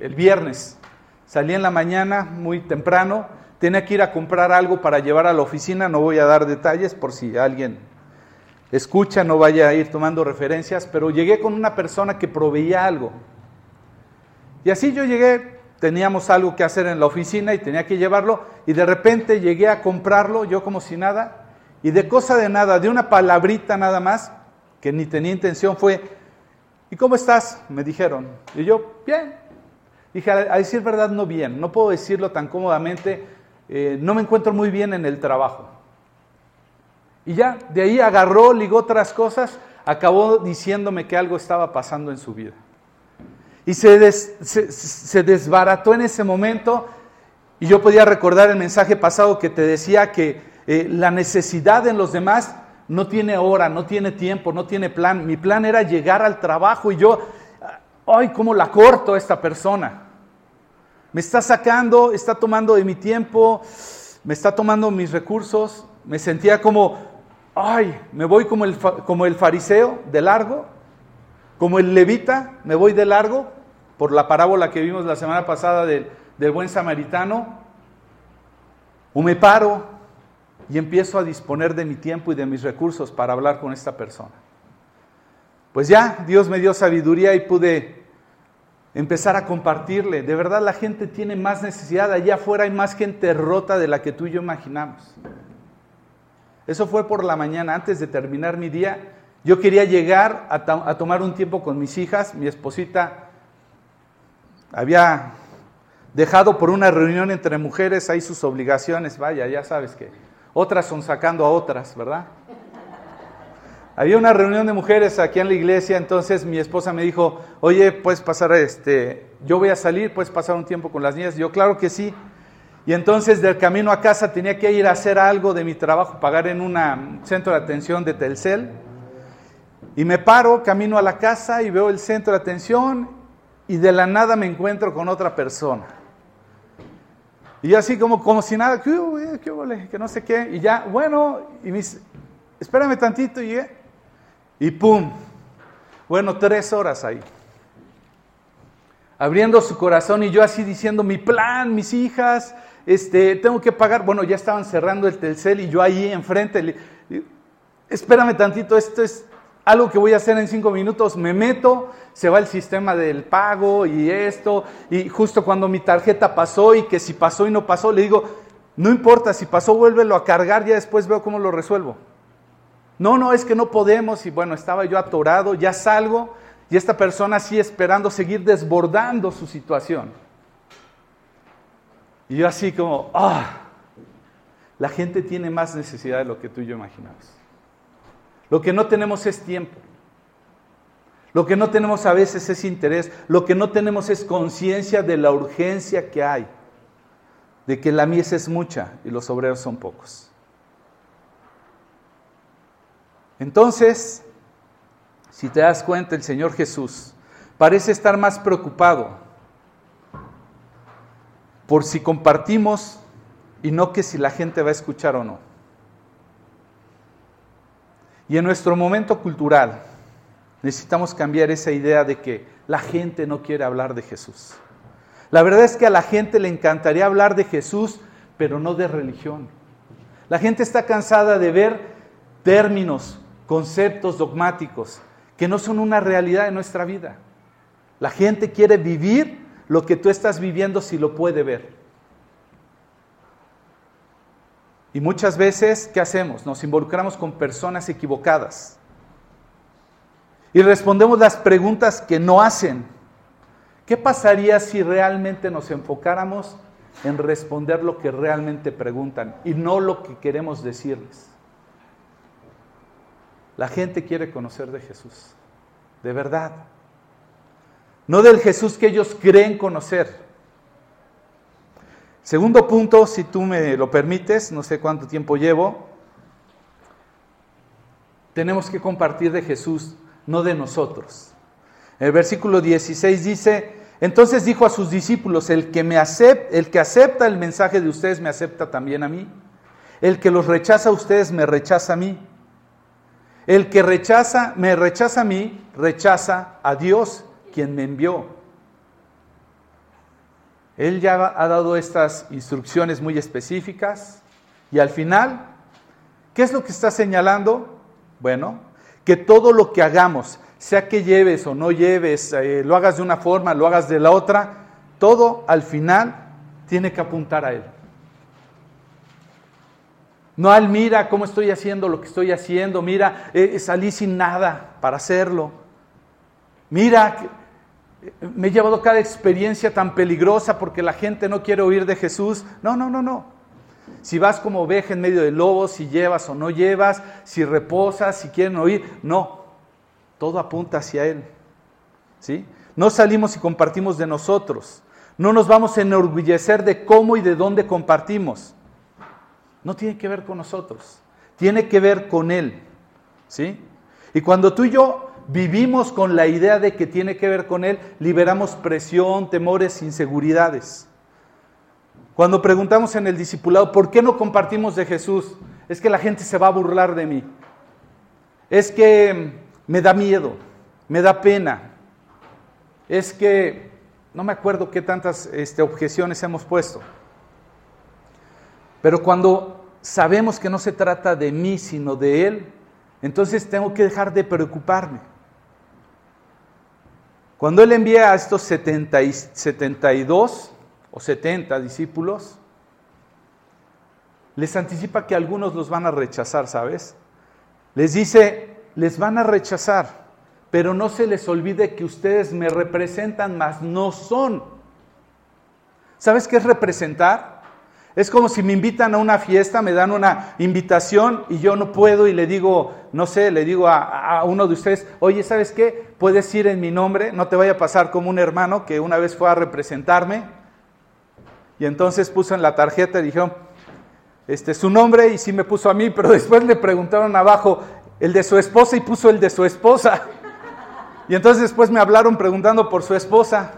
el viernes, salí en la mañana muy temprano, tenía que ir a comprar algo para llevar a la oficina, no voy a dar detalles por si alguien escucha, no vaya a ir tomando referencias, pero llegué con una persona que proveía algo. Y así yo llegué, teníamos algo que hacer en la oficina y tenía que llevarlo, y de repente llegué a comprarlo, yo como si nada, y de cosa de nada, de una palabrita nada más, que ni tenía intención, fue, ¿y cómo estás? Me dijeron. Y yo, bien. Dije, a decir verdad, no bien, no puedo decirlo tan cómodamente, eh, no me encuentro muy bien en el trabajo. Y ya, de ahí agarró, ligó otras cosas, acabó diciéndome que algo estaba pasando en su vida. Y se, desbarató en ese momento, y yo podía recordar el mensaje pasado que te decía que eh, la necesidad en los demás no tiene hora, no tiene tiempo, no tiene plan. Mi plan era llegar al trabajo y yo, ay, ¿cómo la corto a esta persona? Me está sacando, está tomando de mi tiempo, me está tomando mis recursos. Me sentía como, ay, me voy como el, como el fariseo de largo, como el levita, me voy de largo, por la parábola que vimos la semana pasada del, del buen samaritano. O me paro y empiezo a disponer de mi tiempo y de mis recursos para hablar con esta persona. Pues ya Dios me dio sabiduría y pude empezar a compartirle. De verdad la gente tiene más necesidad. Allá afuera hay más gente rota de la que tú y yo imaginamos. Eso fue por la mañana, antes de terminar mi día. Yo quería llegar a, a tomar un tiempo con mis hijas. Mi esposita había dejado por una reunión entre mujeres ahí sus obligaciones. Vaya, ya sabes que otras son sacando a otras, ¿verdad? Había una reunión de mujeres aquí en la iglesia, entonces mi esposa me dijo, oye, puedes pasar, este, yo voy a salir, puedes pasar un tiempo con las niñas. Yo, claro que sí. Y entonces del camino a casa tenía que ir a hacer algo de mi trabajo, pagar en un centro de atención de Telcel. Y me paro, camino a la casa y veo el centro de atención y de la nada me encuentro con otra persona. Y yo así como, como si nada, ¿qué, qué, que no sé qué. Y ya, bueno, y dice, espérame tantito, y, y pum. Bueno, tres horas ahí. Abriendo su corazón y yo así diciendo, mi plan, mis hijas, este, tengo que pagar. Bueno, ya estaban cerrando el Telcel y yo ahí enfrente, espérame tantito, esto es algo que voy a hacer en cinco minutos, me meto, se va el sistema del pago y esto, y justo cuando mi tarjeta pasó y que si pasó y no pasó, le digo, no importa, si pasó, vuélvelo a cargar, ya después veo cómo lo resuelvo. No, no, es que no podemos, y bueno, estaba yo atorado, ya salgo, y esta persona así esperando seguir desbordando su situación. Y yo así como, ah, la gente tiene más necesidad de lo que tú y yo imaginamos. Lo que no tenemos es tiempo. Lo que no tenemos a veces es interés. Lo que no tenemos es conciencia de la urgencia que hay. De que la mies es mucha y los obreros son pocos. Entonces, si te das cuenta, el Señor Jesús parece estar más preocupado por si compartimos y no que si la gente va a escuchar o no. Y en nuestro momento cultural necesitamos cambiar esa idea de que la gente no quiere hablar de Jesús. La verdad es que a la gente le encantaría hablar de Jesús, pero no de religión. La gente está cansada de ver términos, conceptos dogmáticos que no son una realidad en nuestra vida. La gente quiere vivir lo que tú estás viviendo si lo puede ver. Y muchas veces, ¿qué hacemos? Nos involucramos con personas equivocadas. Y respondemos las preguntas que no hacen. ¿Qué pasaría si realmente nos enfocáramos en responder lo que realmente preguntan y no lo que queremos decirles? La gente quiere conocer de Jesús, de verdad. No del Jesús que ellos creen conocer. Segundo punto, si tú me lo permites, no sé cuánto tiempo llevo, tenemos que compartir de Jesús, no de nosotros. El versículo 16 dice, entonces dijo a sus discípulos, el que, me acepta, el que acepta el mensaje de ustedes me acepta también a mí. El que los rechaza a ustedes me rechaza a mí. El que rechaza, me rechaza a mí, rechaza a Dios, quien me envió. Él ya ha dado estas instrucciones muy específicas y al final, ¿qué es lo que está señalando? Bueno, que todo lo que hagamos, sea que lleves o no lleves, eh, lo hagas de una forma, lo hagas de la otra, todo al final tiene que apuntar a Él. No al mira cómo estoy haciendo lo que estoy haciendo, mira, eh, salí sin nada para hacerlo. Mira, me he llevado cada experiencia tan peligrosa porque la gente no quiere oír de Jesús. No, no, no, no. Si vas como oveja en medio de lobos, si llevas o no llevas, si reposas, si quieren oír, no. Todo apunta hacia Él. ¿Sí? No salimos y compartimos de nosotros. No nos vamos a enorgullecer de cómo y de dónde compartimos. No tiene que ver con nosotros. Tiene que ver con Él. ¿Sí? Y cuando tú y yo vivimos con la idea de que tiene que ver con Él, liberamos presión, temores, inseguridades. Cuando preguntamos en el discipulado, ¿por qué no compartimos de Jesús? Es que la gente se va a burlar de mí. Es que me da miedo, me da pena. Es que no me acuerdo qué tantas este, objeciones hemos puesto. Pero cuando sabemos que no se trata de mí, sino de Él, entonces tengo que dejar de preocuparme. Cuando Él envía a estos 72 o 70 discípulos, les anticipa que algunos los van a rechazar, ¿sabes? Les dice, les van a rechazar, pero no se les olvide que ustedes me representan, mas no son. ¿Sabes qué es representar? Es como si me invitan a una fiesta, me dan una invitación y yo no puedo y le digo, no sé, le digo a, uno de ustedes, oye, ¿sabes qué? Puedes ir en mi nombre, no te vaya a pasar como un hermano que una vez fue a representarme y entonces puso en la tarjeta y dijeron, este, su nombre y sí me puso a mí, pero *laughs* después le preguntaron abajo el de su esposa y puso el de su esposa. *laughs* Y entonces después me hablaron preguntando por su esposa.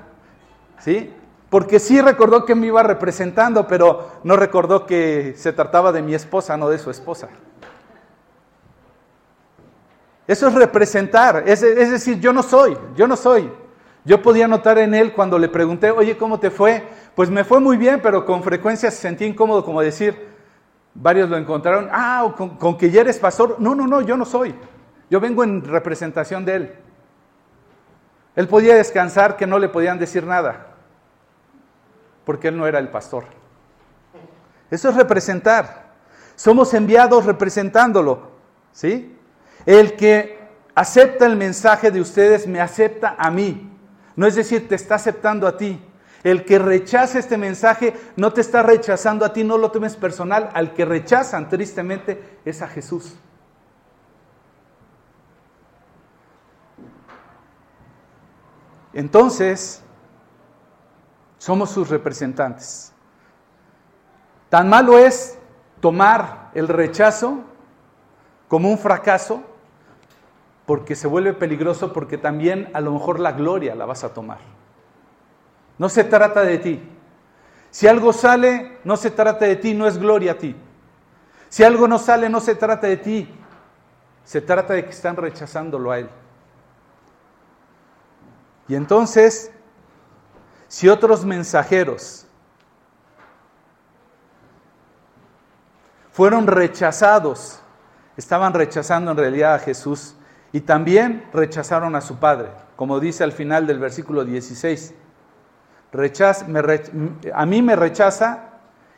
¿Sí? Porque sí recordó que me iba representando, pero no recordó que se trataba de mi esposa, no de su esposa. Eso es representar, es, decir, yo no soy, yo no soy. Yo podía notar en él cuando le pregunté, oye, ¿cómo te fue? Pues me fue muy bien, pero con frecuencia se sentía incómodo como decir, varios lo encontraron, ah, con, con que ya eres pastor. No, no, no, yo no soy. Yo vengo en representación de él. Él podía descansar que no le podían decir nada porque él no era el pastor. Eso es representar. Somos enviados representándolo. ¿Sí? El que acepta el mensaje de ustedes me acepta a mí. No es decir, te está aceptando a ti. El que rechaza este mensaje no te está rechazando a ti, no lo tomes personal. Al que rechazan tristemente es a Jesús. Entonces, somos sus representantes. Tan malo es tomar el rechazo como un fracaso porque se vuelve peligroso porque también a lo mejor la gloria la vas a tomar. No se trata de ti. Si algo sale, no se trata de ti, no es gloria a ti. Si algo no sale, no se trata de ti. Se trata de que están rechazándolo a Él. Y entonces si otros mensajeros fueron rechazados, estaban rechazando en realidad a Jesús y también rechazaron a su Padre, como dice al final del versículo 16. a mí me rechaza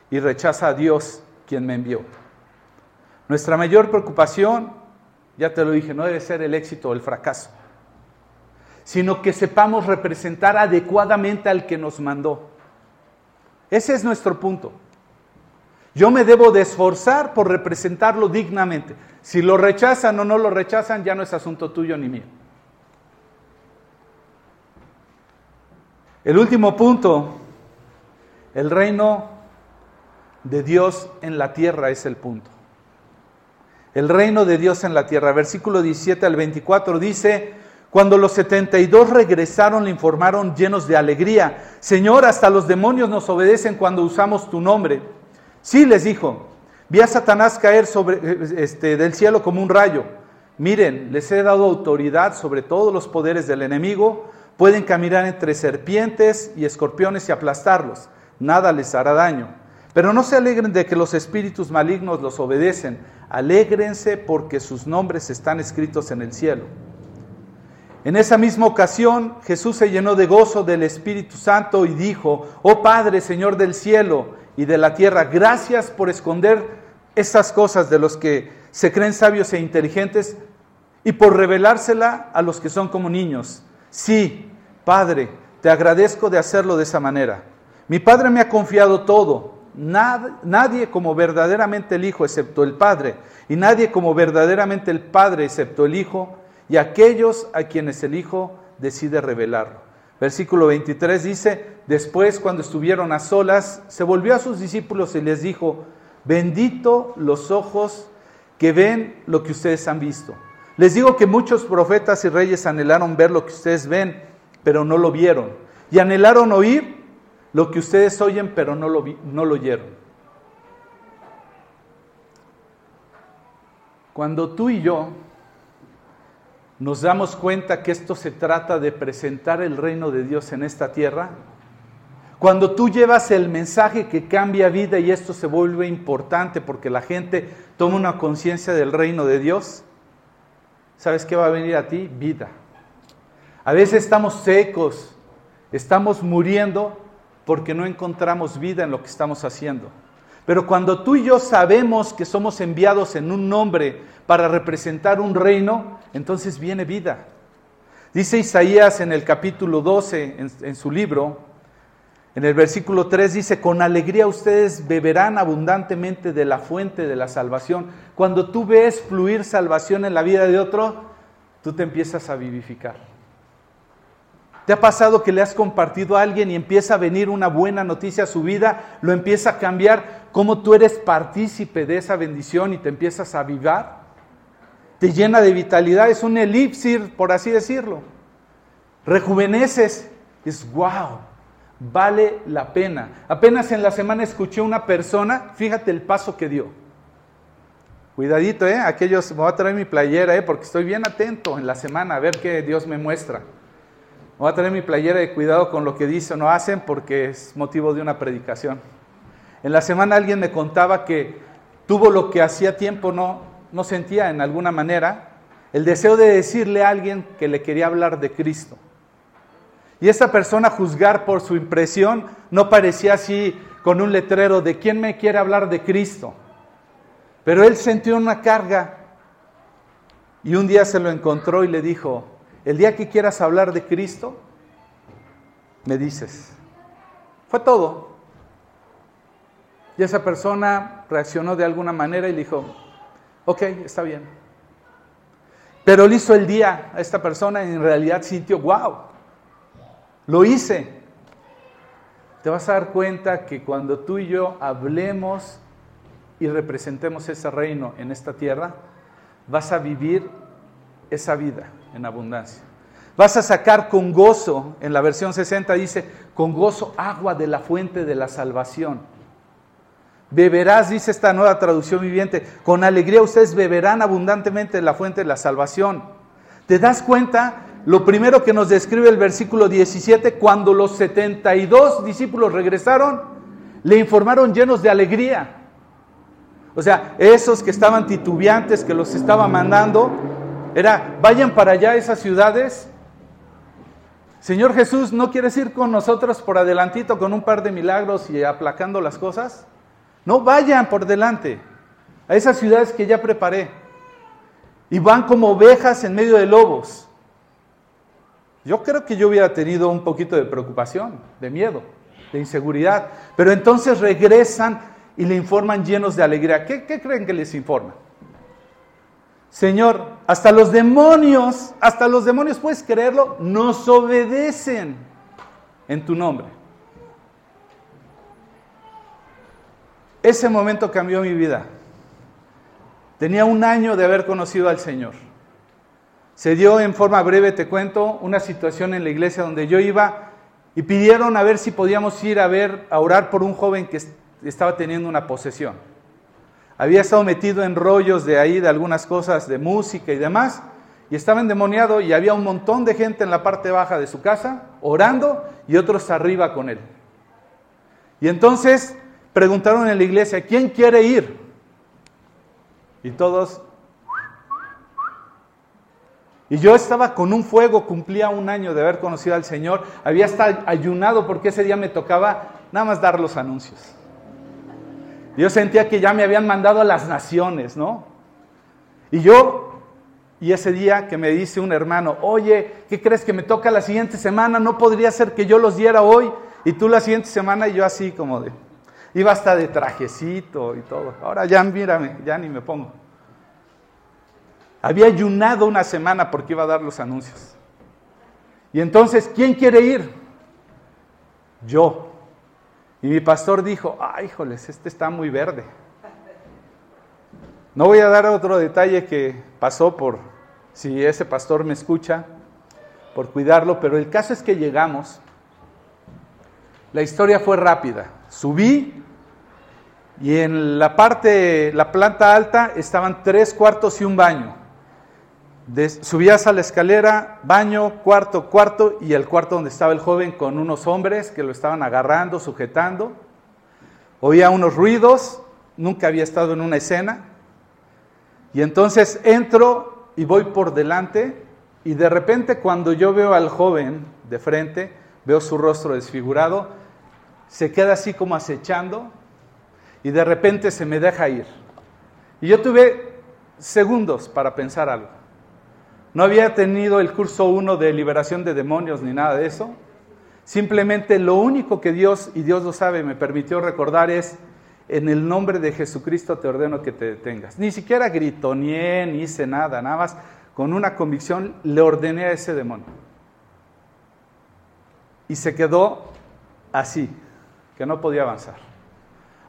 y rechaza a Dios quien me envió. Nuestra mayor preocupación, ya te lo dije, no debe ser el éxito o el fracaso, sino que sepamos representar adecuadamente al que nos mandó. Ese es nuestro punto. Yo me debo de esforzar por representarlo dignamente. Si lo rechazan o no lo rechazan, ya no es asunto tuyo ni mío. El último punto, el reino de Dios en la tierra es el punto. El reino de Dios en la tierra. Versículo 17 al 24 dice, cuando los 72 regresaron le informaron llenos de alegría, Señor, hasta los demonios nos obedecen cuando usamos tu nombre. Sí, les dijo, vi a Satanás caer sobre, este, del cielo como un rayo. Miren, les he dado autoridad sobre todos los poderes del enemigo, pueden caminar entre serpientes y escorpiones y aplastarlos, nada les hará daño. Pero no se alegren de que los espíritus malignos los obedecen, alégrense porque sus nombres están escritos en el cielo. En esa misma ocasión Jesús se llenó de gozo del Espíritu Santo y dijo, oh Padre, Señor del cielo y de la tierra, gracias por esconder estas cosas de los que se creen sabios e inteligentes y por revelársela a los que son como niños. Sí, Padre, te agradezco de hacerlo de esa manera. Mi Padre me ha confiado todo. Nadie como verdaderamente el Hijo excepto el Padre, y nadie como verdaderamente el Padre excepto el Hijo, y aquellos a quienes el Hijo decide revelarlo. Versículo 23 dice, después cuando estuvieron a solas, se volvió a sus discípulos y les dijo, bendito los ojos que ven lo que ustedes han visto. Les digo que muchos profetas y reyes anhelaron ver lo que ustedes ven, pero no lo vieron. Y anhelaron oír lo que ustedes oyen, pero no lo, no lo oyeron. Cuando tú y yo nos damos cuenta que esto se trata de presentar el reino de Dios en esta tierra, cuando tú llevas el mensaje que cambia vida y esto se vuelve importante porque la gente toma una conciencia del reino de Dios, ¿sabes qué va a venir a ti? Vida. A veces estamos secos, estamos muriendo porque no encontramos vida en lo que estamos haciendo. Pero cuando tú y yo sabemos que somos enviados en un nombre para representar un reino, entonces viene vida. Dice Isaías en el capítulo 12, en, su libro, en el versículo 3 dice, con alegría ustedes beberán abundantemente de la fuente de la salvación. Cuando tú ves fluir salvación en la vida de otro, tú te empiezas a vivificar. ¿Te ha pasado que le has compartido a alguien y empieza a venir una buena noticia a su vida, lo empieza a cambiar, cómo tú eres partícipe de esa bendición y te empiezas a avivar? Te llena de vitalidad, es un elipsir, por así decirlo. Rejuveneces, es wow, vale la pena. Apenas en la semana escuché una persona, fíjate el paso que dio. Cuidadito, ¿eh? Aquellos, me voy a traer mi playera, ¿eh? Porque estoy bien atento en la semana a ver qué Dios me muestra. Voy a tener mi playera de cuidado con lo que dicen o no hacen porque es motivo de una predicación. En la semana alguien me contaba que tuvo lo que hacía tiempo no, no sentía en alguna manera, el deseo de decirle a alguien que le quería hablar de Cristo. Y esa persona juzgar por su impresión no parecía así con un letrero de quién me quiere hablar de Cristo. Pero él sintió una carga y un día se lo encontró y le dijo, el día que quieras hablar de Cristo, me dices. Fue todo. Y esa persona reaccionó de alguna manera y le dijo, ok, está bien. Pero le hizo el día a esta persona en realidad sintió, wow, lo hice. Te vas a dar cuenta que cuando tú y yo hablemos y representemos ese reino en esta tierra, vas a vivir esa vida en abundancia. Vas a sacar con gozo, en la versión 60 dice, con gozo agua de la fuente de la salvación. Beberás, dice esta nueva traducción viviente, con alegría ustedes beberán abundantemente de la fuente de la salvación. ¿Te das cuenta? Lo primero que nos describe el versículo 17, cuando los 72 discípulos regresaron, le informaron llenos de alegría. O sea, esos que estaban titubeantes, que los estaba mandando, era, vayan para allá a esas ciudades. Señor Jesús, ¿no quieres ir con nosotros por adelantito con un par de milagros y aplacando las cosas? No vayan por delante. a esas ciudades que ya preparé. Y van como ovejas en medio de lobos. Yo creo que yo hubiera tenido un poquito de preocupación, de miedo, de inseguridad. Pero entonces regresan y le informan llenos de alegría. ¿Qué, creen que les informa? Señor, hasta los demonios, hasta los demonios, puedes creerlo, nos obedecen en tu nombre. Ese momento cambió mi vida. Tenía un año de haber conocido al Señor. Se dio en forma breve, te cuento, una situación en la iglesia donde yo iba y pidieron a ver si podíamos ir a ver, a orar por un joven que estaba teniendo una posesión. Había estado metido en rollos de ahí, de algunas cosas de música y demás, y estaba endemoniado y había un montón de gente en la parte baja de su casa orando y otros arriba con él. Y entonces preguntaron en la iglesia, ¿quién quiere ir? Y todos... Y yo estaba con un fuego, cumplía un año de haber conocido al Señor, había estado ayunado porque ese día me tocaba nada más dar los anuncios. Yo sentía que ya me habían mandado a las naciones, ¿no? Y yo, y ese día que me dice un hermano, oye, ¿qué crees que me toca la siguiente semana? ¿No podría ser que yo los diera hoy y tú la siguiente semana? Y yo así como de, iba hasta de trajecito y todo. Ahora ya mírame, ya ni me pongo. Había ayunado una semana porque iba a dar los anuncios. Y entonces, ¿quién quiere ir? Yo. Y mi pastor dijo, ay, híjoles, este está muy verde. No voy a dar otro detalle que pasó por, si ese pastor me escucha, por cuidarlo, pero el caso es que llegamos. La historia fue rápida. Subí y en la parte, la planta alta, estaban tres cuartos y un baño subías a la escalera, baño, cuarto, cuarto y el cuarto donde estaba el joven con unos hombres que lo estaban agarrando, sujetando. Oía unos ruidos, nunca había estado en una escena. Y entonces entro y voy por delante y de repente cuando yo veo al joven de frente, veo su rostro desfigurado, se queda así como acechando y de repente se me deja ir. Y yo tuve segundos para pensar algo. No había tenido el curso 1 de liberación de demonios ni nada de eso. Simplemente lo único que Dios, y Dios lo sabe, me permitió recordar es, en el nombre de Jesucristo te ordeno que te detengas. Ni siquiera gritoneé, ni hice nada, nada más con una convicción le ordené a ese demonio. Y se quedó así, que no podía avanzar.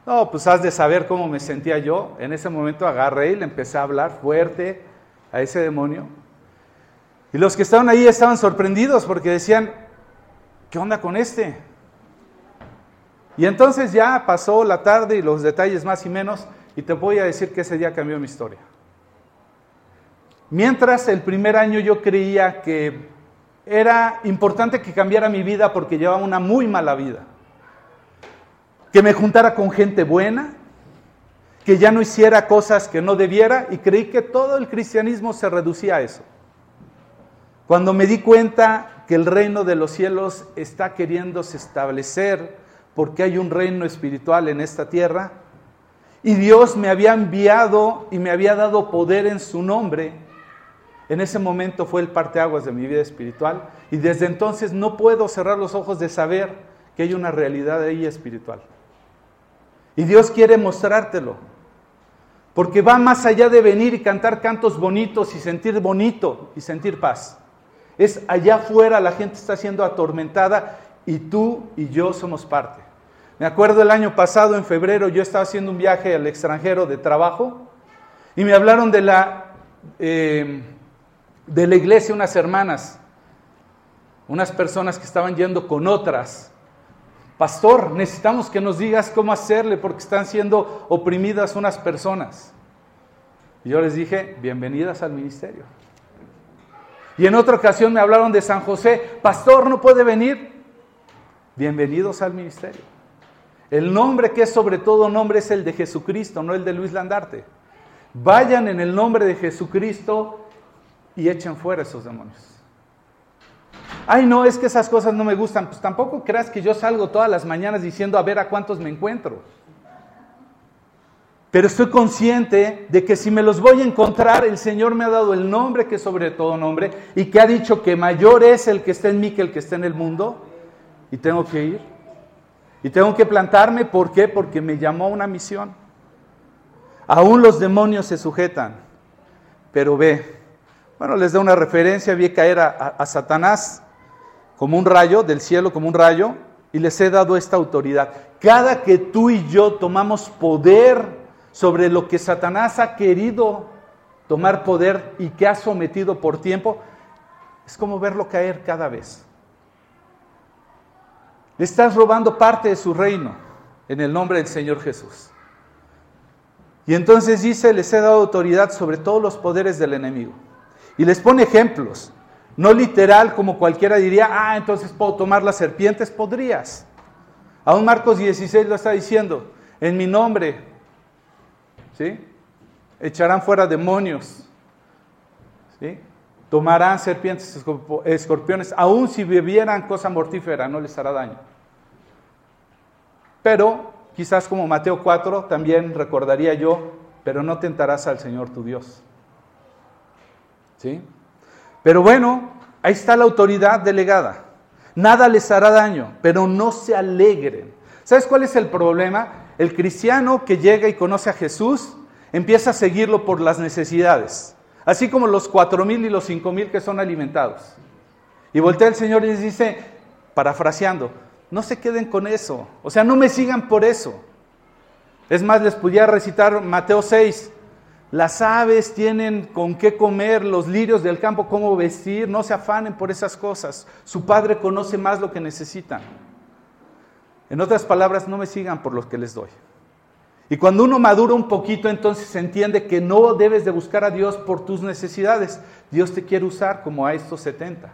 No, pues has de saber cómo me sentía yo. En ese momento agarré y le empecé a hablar fuerte a ese demonio y los que estaban ahí estaban sorprendidos porque decían, ¿qué onda con este? Y entonces ya pasó la tarde y los detalles más y menos, y te voy a decir que ese día cambió mi historia. Mientras el primer año yo creía que era importante que cambiara mi vida porque llevaba una muy mala vida. Que me juntara con gente buena, que ya no hiciera cosas que no debiera y creí que todo el cristianismo se reducía a eso. Cuando me di cuenta que el reino de los cielos está queriéndose establecer porque hay un reino espiritual en esta tierra y Dios me había enviado y me había dado poder en su nombre, en ese momento fue el parteaguas de mi vida espiritual y desde entonces no puedo cerrar los ojos de saber que hay una realidad ahí espiritual. Y Dios quiere mostrártelo, porque va más allá de venir y cantar cantos bonitos y sentir bonito y sentir paz. Es allá afuera la gente está siendo atormentada y tú y yo somos parte. Me acuerdo el año pasado, en febrero, yo estaba haciendo un viaje al extranjero de trabajo y me hablaron de la, eh, de la iglesia unas hermanas, unas personas que estaban yendo con otras. Pastor, necesitamos que nos digas cómo hacerle porque están siendo oprimidas unas personas. Y yo les dije, bienvenidas al ministerio. Y en otra ocasión me hablaron de San José, pastor, ¿no puede venir? Bienvenidos al ministerio. El nombre que es sobre todo nombre es el de Jesucristo, no el de Luis Landarte. Vayan en el nombre de Jesucristo y echen fuera esos demonios. Ay, no, es que esas cosas no me gustan. Pues tampoco creas que yo salgo todas las mañanas diciendo a ver a cuántos me encuentro. Pero estoy consciente de que si me los voy a encontrar, el Señor me ha dado el nombre que es sobre todo nombre y que ha dicho que mayor es el que está en mí que el que está en el mundo. Y tengo que ir. Y tengo que plantarme. ¿Por qué? Porque me llamó a una misión. Aún los demonios se sujetan. Pero ve, bueno, les da una referencia, vi caer a, Satanás como un rayo, del cielo como un rayo, y les he dado esta autoridad. Cada que tú y yo tomamos poder sobre lo que Satanás ha querido tomar poder y que ha sometido por tiempo, es como verlo caer cada vez. Le estás robando parte de su reino en el nombre del Señor Jesús. Y entonces dice, les he dado autoridad sobre todos los poderes del enemigo. Y les pone ejemplos. No literal como cualquiera diría, ah, entonces puedo tomar las serpientes, podrías. Aún Marcos 16 lo está diciendo, en mi nombre ¿sí? Echarán fuera demonios, ¿sí? Tomarán serpientes, escorpiones, aun si bebieran cosa mortífera, no les hará daño. Pero, quizás como Mateo 4, también recordaría yo, pero no tentarás al Señor tu Dios. ¿Sí? Pero bueno, ahí está la autoridad delegada. Nada les hará daño, pero no se alegren. ¿Sabes cuál es el problema? El cristiano que llega y conoce a Jesús empieza a seguirlo por las necesidades, así como los cuatro mil y los cinco mil que son alimentados. Y voltea el Señor y les dice, parafraseando, no se queden con eso, o sea, no me sigan por eso. Es más, les pudiera recitar Mateo 6, las aves tienen con qué comer, los lirios del campo cómo vestir, no se afanen por esas cosas. Su Padre conoce más lo que necesitan. En otras palabras, no me sigan por lo que les doy. Y cuando uno madura un poquito, entonces se entiende que no debes de buscar a Dios por tus necesidades. Dios te quiere usar como a estos 70.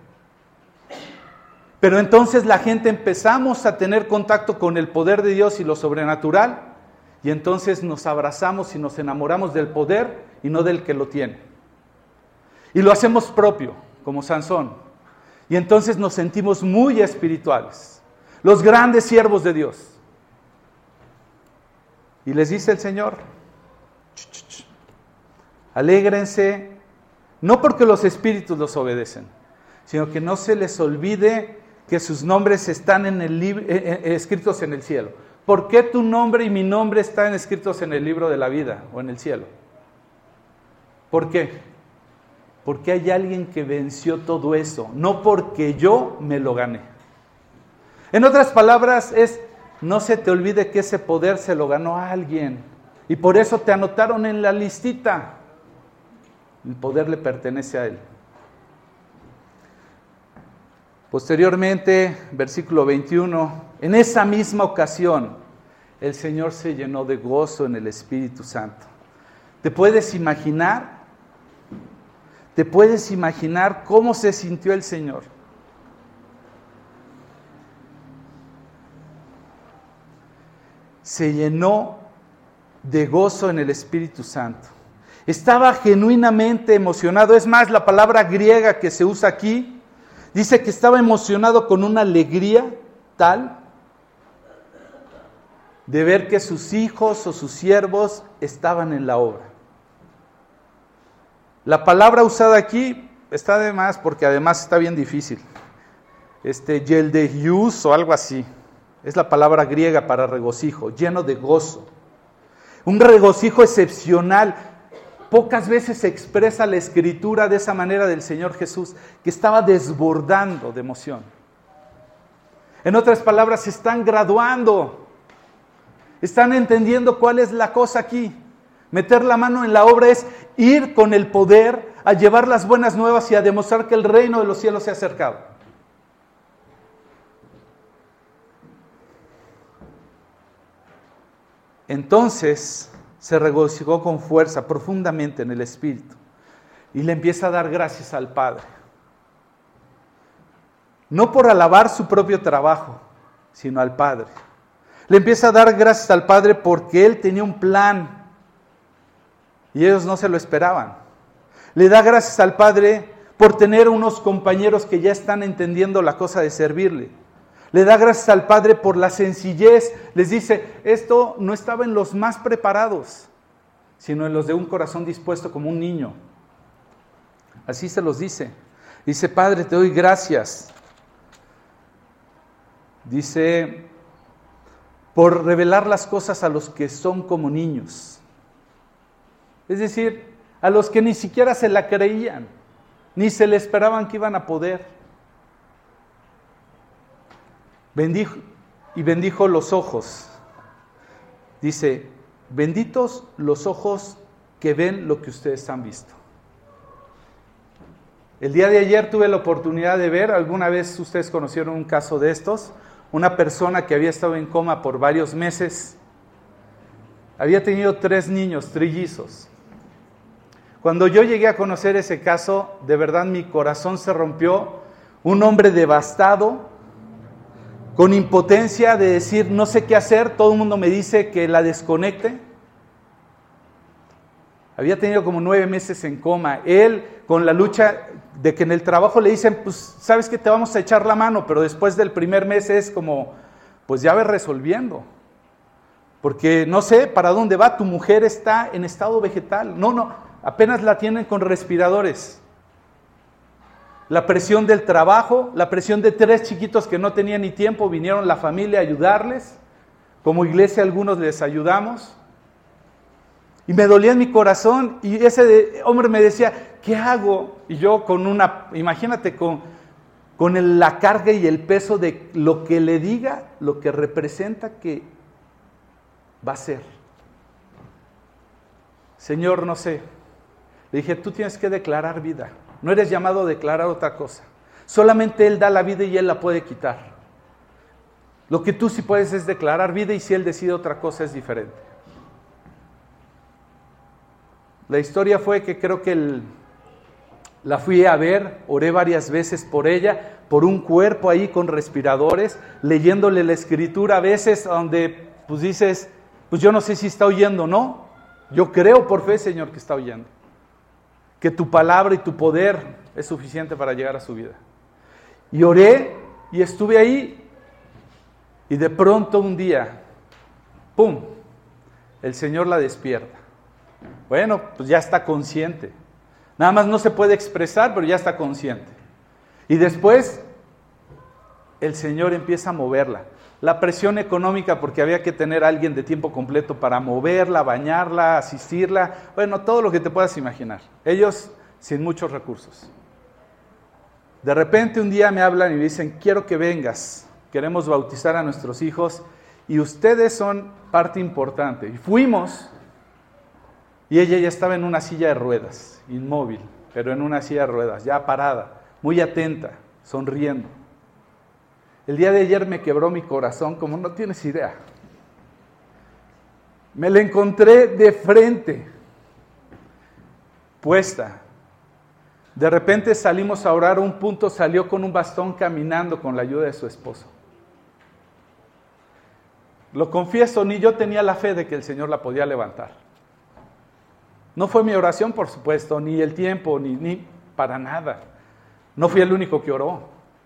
Pero entonces la gente empezamos a tener contacto con el poder de Dios y lo sobrenatural, y entonces nos abrazamos y nos enamoramos del poder y no del que lo tiene. Y lo hacemos propio, como Sansón. Y entonces nos sentimos muy espirituales los grandes siervos de Dios. Y les dice el Señor, alégrense, no porque los espíritus los obedecen, sino que no se les olvide que sus nombres están en el eh, eh, escritos en el cielo. ¿Por qué tu nombre y mi nombre están escritos en el libro de la vida o en el cielo? ¿Por qué? Porque hay alguien que venció todo eso, no porque yo me lo gané. En otras palabras, es no se te olvide que ese poder se lo ganó a alguien. Y por eso te anotaron en la listita. El poder le pertenece a él. Posteriormente, versículo 21, en esa misma ocasión, el Señor se llenó de gozo en el Espíritu Santo. ¿Te puedes imaginar? ¿Te puedes imaginar cómo se sintió el Señor? se llenó de gozo en el Espíritu Santo. Estaba genuinamente emocionado. Es más, la palabra griega que se usa aquí dice que estaba emocionado con una alegría tal de ver que sus hijos o sus siervos estaban en la obra. La palabra usada aquí está de más porque además está bien difícil. Este, yeldehius o algo así. Es la palabra griega para regocijo, lleno de gozo. Un regocijo excepcional. Pocas veces se expresa la escritura de esa manera del Señor Jesús, que estaba desbordando de emoción. En otras palabras, se están graduando. Están entendiendo cuál es la cosa aquí. Meter la mano en la obra es ir con el poder a llevar las buenas nuevas y a demostrar que el reino de los cielos se ha acercado. Entonces se regocijó con fuerza profundamente en el Espíritu y le empieza a dar gracias al Padre. No por alabar su propio trabajo, sino al Padre. Le empieza a dar gracias al Padre porque Él tenía un plan y ellos no se lo esperaban. Le da gracias al Padre por tener unos compañeros que ya están entendiendo la cosa de servirle. Le da gracias al Padre por la sencillez. Les dice, esto no estaba en los más preparados. sino en los de un corazón dispuesto como un niño. Así se los dice. Dice, Padre, te doy gracias. Dice, por revelar las cosas a los que son como niños. Es decir, a los que ni siquiera se la creían, ni se le esperaban que iban a poder. Bendijo, y bendijo los ojos. Dice, benditos los ojos que ven lo que ustedes han visto. El día de ayer tuve la oportunidad de ver, alguna vez ustedes conocieron un caso de estos, una persona que había estado en coma por varios meses, había tenido tres niños trillizos. Cuando yo llegué a conocer ese caso, de verdad mi corazón se rompió, un hombre devastado, con impotencia de decir no sé qué hacer, todo el mundo me dice que la desconecte. Había tenido como nueve meses en coma. Él con la lucha de que en el trabajo le dicen, pues sabes que te vamos a echar la mano, pero después del primer mes es como, pues ya ves resolviendo. Porque no sé para dónde va, tu mujer está en estado vegetal. No, no, apenas la tienen con respiradores la presión del trabajo, la presión de tres chiquitos que no tenían ni tiempo, vinieron la familia a ayudarles. Como iglesia algunos les ayudamos. Y me dolía en mi corazón y ese hombre me decía, ¿qué hago? Y yo con una, imagínate, con, con la carga y el peso de lo que le diga, lo que representa que va a ser. Señor, no sé. Le dije, tú tienes que declarar vida. No eres llamado a declarar otra cosa. Solamente Él da la vida y Él la puede quitar. Lo que tú sí puedes es declarar vida y si Él decide otra cosa es diferente. La historia fue que creo que la fui a ver, oré varias veces por ella, por un cuerpo ahí con respiradores, leyéndole la escritura a veces donde pues dices, pues yo no sé si está oyendo o no. Yo creo por fe, Señor, que está oyendo que tu palabra y tu poder es suficiente para llegar a su vida. Y oré y estuve ahí y de pronto un día, ¡pum!, el Señor la despierta. Bueno, pues ya está consciente. Nada más no se puede expresar, pero ya está consciente. Y después el Señor empieza a moverla la presión económica porque había que tener a alguien de tiempo completo para moverla, bañarla, asistirla, bueno, todo lo que te puedas imaginar. Ellos sin muchos recursos. De repente un día me hablan y dicen, quiero que vengas, queremos bautizar a nuestros hijos y ustedes son parte importante. Y fuimos y ella ya estaba en una silla de ruedas, inmóvil, pero en una silla de ruedas, ya parada, muy atenta, sonriendo. El día de ayer me quebró mi corazón como no tienes idea. Me la encontré de frente, puesta. De repente salimos a orar, un punto salió con un bastón caminando con la ayuda de su esposo. Lo confieso, ni yo tenía la fe de que el Señor la podía levantar. No fue mi oración, por supuesto, ni el tiempo, ni, ni para nada. No fui el único que oró,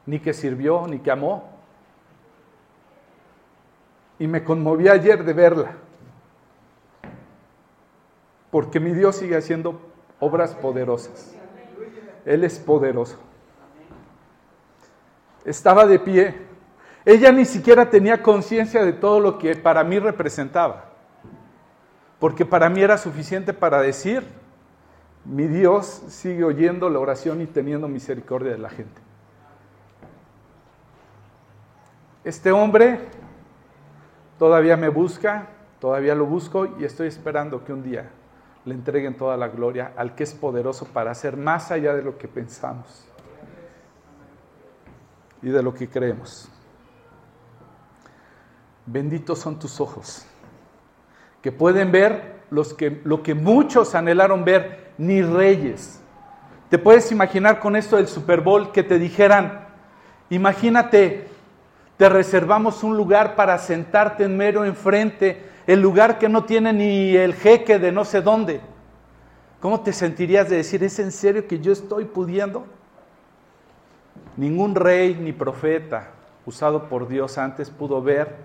ni que sirvió, ni que amó y me conmoví ayer de verla. Porque mi Dios sigue haciendo obras poderosas. Él es poderoso. Estaba de pie. Ella ni siquiera tenía conciencia de todo lo que para mí representaba. Porque para mí era suficiente para decir, mi Dios sigue oyendo la oración y teniendo misericordia de la gente. Este hombre Todavía me busca, todavía lo busco y estoy esperando que un día le entreguen toda la gloria al que es poderoso para hacer más allá de lo que pensamos y de lo que creemos. Benditos son tus ojos, que pueden ver los que, lo que muchos anhelaron ver, ni reyes. ¿Te puedes imaginar con esto del Super Bowl que te dijeran, imagínate te reservamos un lugar para sentarte en mero enfrente, el lugar que no tiene ni el jeque de no sé dónde. ¿Cómo te sentirías de decir, ¿es en serio que yo estoy pudiendo? Ningún rey ni profeta usado por Dios antes pudo ver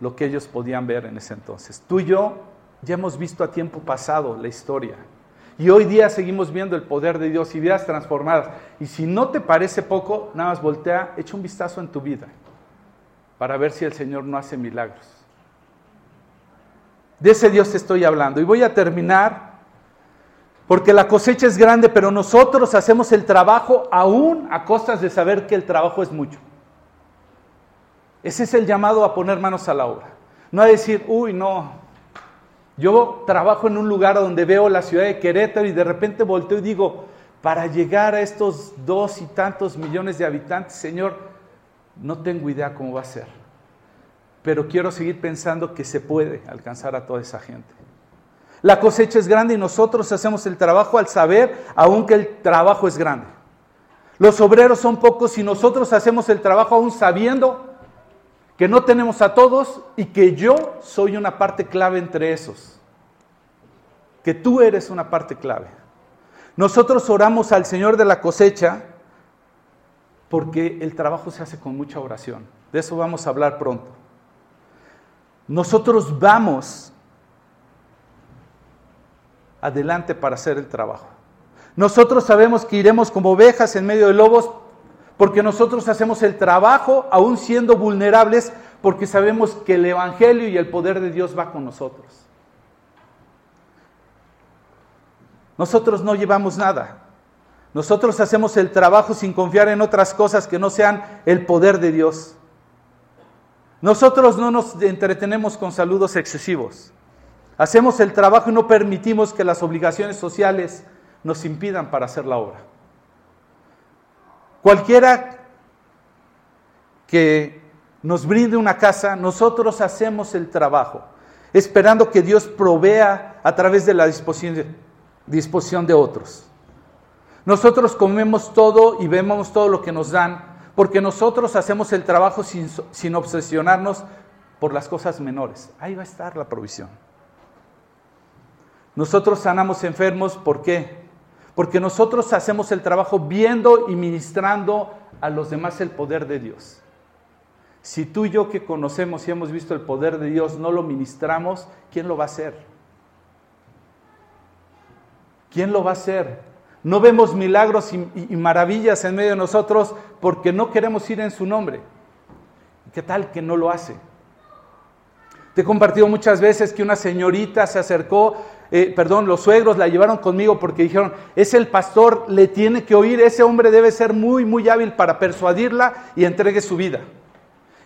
lo que ellos podían ver en ese entonces. Tú y yo ya hemos visto a tiempo pasado la historia. Y hoy día seguimos viendo el poder de Dios y vidas transformadas. Y si no te parece poco, nada más voltea, echa un vistazo en tu vida para ver si el Señor no hace milagros. De ese Dios te estoy hablando. Y voy a terminar porque la cosecha es grande, pero nosotros hacemos el trabajo aún a costas de saber que el trabajo es mucho. Ese es el llamado a poner manos a la obra. No a decir, uy, no. Yo trabajo en un lugar donde veo la ciudad de Querétaro y de repente volteo y digo, para llegar a estos dos y tantos millones de habitantes, Señor, no tengo idea cómo va a ser. Pero quiero seguir pensando que se puede alcanzar a toda esa gente. La cosecha es grande y nosotros hacemos el trabajo al saber, aunque el trabajo es grande. Los obreros son pocos y nosotros hacemos el trabajo aún sabiendo que no tenemos a todos y que yo soy una parte clave entre esos. Que tú eres una parte clave. Nosotros oramos al Señor de la cosecha porque el trabajo se hace con mucha oración. De eso vamos a hablar pronto. Nosotros vamos adelante para hacer el trabajo. Nosotros sabemos que iremos como ovejas en medio de lobos porque nosotros hacemos el trabajo aún siendo vulnerables porque sabemos que el Evangelio y el poder de Dios va con nosotros. Nosotros no llevamos nada. Nosotros hacemos el trabajo sin confiar en otras cosas que no sean el poder de Dios. Nosotros no nos entretenemos con saludos excesivos. Hacemos el trabajo y no permitimos que las obligaciones sociales nos impidan para hacer la obra. Cualquiera que nos brinde una casa, nosotros hacemos el trabajo, esperando que Dios provea a través de la disposición de otros. Nosotros comemos todo y vemos todo lo que nos dan, porque nosotros hacemos el trabajo sin, sin obsesionarnos por las cosas menores. Ahí va a estar la provisión. Nosotros sanamos enfermos, ¿por qué? Porque nosotros hacemos el trabajo viendo y ministrando a los demás el poder de Dios. Si tú y yo que conocemos y hemos visto el poder de Dios no lo ministramos, ¿quién lo va a hacer? ¿Quién lo va a hacer? No vemos milagros y, maravillas en medio de nosotros porque no queremos ir en su nombre. ¿Qué tal que no lo hace? Te he compartido muchas veces que una señorita se acercó eh, perdón, los suegros la llevaron conmigo porque dijeron, es el pastor, le tiene que oír, ese hombre debe ser muy, muy hábil para persuadirla y entregue su vida.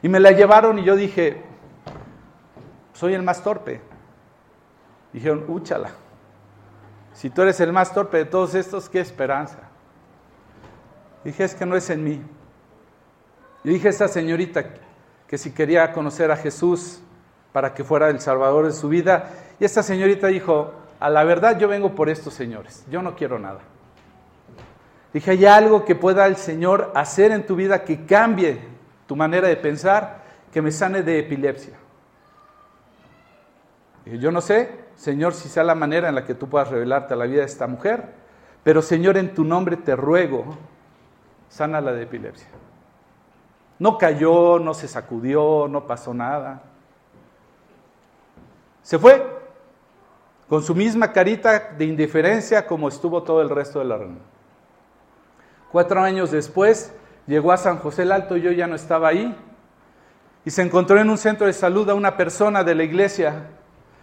Y me la llevaron y yo dije, soy el más torpe. Dijeron, úchala, si tú eres el más torpe de todos estos, qué esperanza. Dije, es que no es en mí. Y dije a esa señorita que si quería conocer a Jesús para que fuera el salvador de su vida, y esta señorita dijo, a la verdad yo vengo por estos señores, yo no quiero nada. Dije, ¿hay algo que pueda el Señor hacer en tu vida que cambie tu manera de pensar, que me sane de epilepsia? Dije, yo no sé, Señor, si sea la manera en la que tú puedas revelarte a la vida de esta mujer, pero Señor, en tu nombre te ruego, sana la de epilepsia. No cayó, no se sacudió, no pasó nada. Se fue con su misma carita de indiferencia como estuvo todo el resto de la reunión. Cuatro años después llegó a San José el Alto, yo ya no estaba ahí, y se encontró en un centro de salud a una persona de la iglesia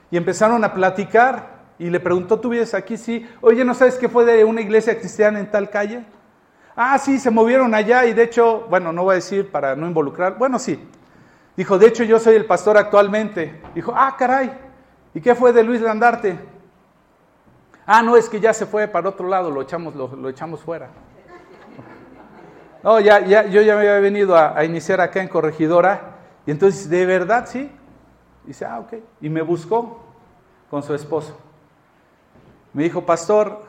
y empezaron a platicar y le preguntó, ¿tú vives aquí? Sí. Oye, ¿no sabes qué fue de una iglesia cristiana en tal calle? Ah, sí, se movieron allá y de hecho, bueno, no voy a decir para no involucrar, bueno, sí. Dijo, de hecho yo soy el pastor actualmente. Dijo, ah, caray, ¿Y qué fue de Luis Landarte? Ah, no, es que ya se fue para otro lado, lo echamos, lo, echamos fuera. No, ya, ya, yo ya me había venido a, iniciar acá en Corregidora, y entonces, ¿de verdad sí? Dice, ah, ok. Y me buscó con su esposo. Me dijo, pastor,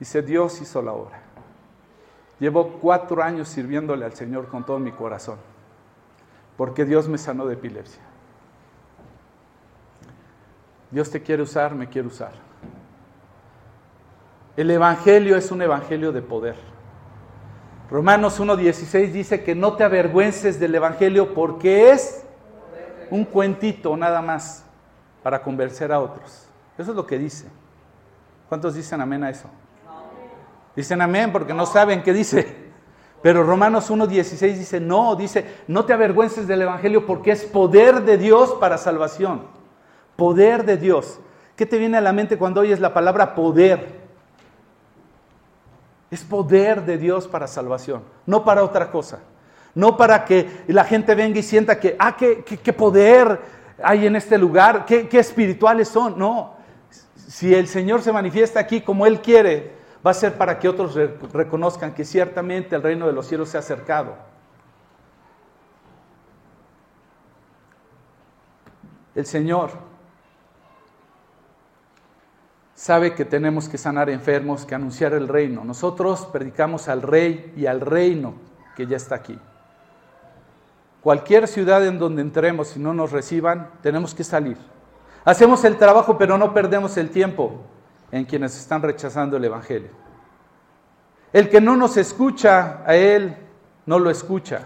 dice, Dios hizo la obra. Llevo cuatro años sirviéndole al Señor con todo mi corazón, porque Dios me sanó de epilepsia. Dios te quiere usar, me quiere usar. El Evangelio es un Evangelio de poder. Romanos 1.16 dice que no te avergüences del Evangelio porque es un cuentito nada más. para convencer a otros. Eso es lo que dice. ¿Cuántos dicen amén a eso? Dicen amén porque no saben qué dice. Pero Romanos 1.16 dice, no, dice, no te avergüences del Evangelio porque es poder de Dios para salvación. Poder de Dios. ¿Qué te viene a la mente cuando oyes la palabra poder? Es poder de Dios para salvación, no para otra cosa. No para que la gente venga y sienta que, ah, qué, qué, poder hay en este lugar, qué, qué espirituales son. No, si el Señor se manifiesta aquí como Él quiere, va a ser para que otros reconozcan que ciertamente el reino de los cielos se ha acercado. El Señor sabe que tenemos que sanar enfermos, que anunciar el reino. Nosotros predicamos al rey y al reino que ya está aquí. Cualquier ciudad en donde entremos y no nos reciban, tenemos que salir. Hacemos el trabajo, pero no perdemos el tiempo en quienes están rechazando el Evangelio. El que no nos escucha a Él, no lo escucha.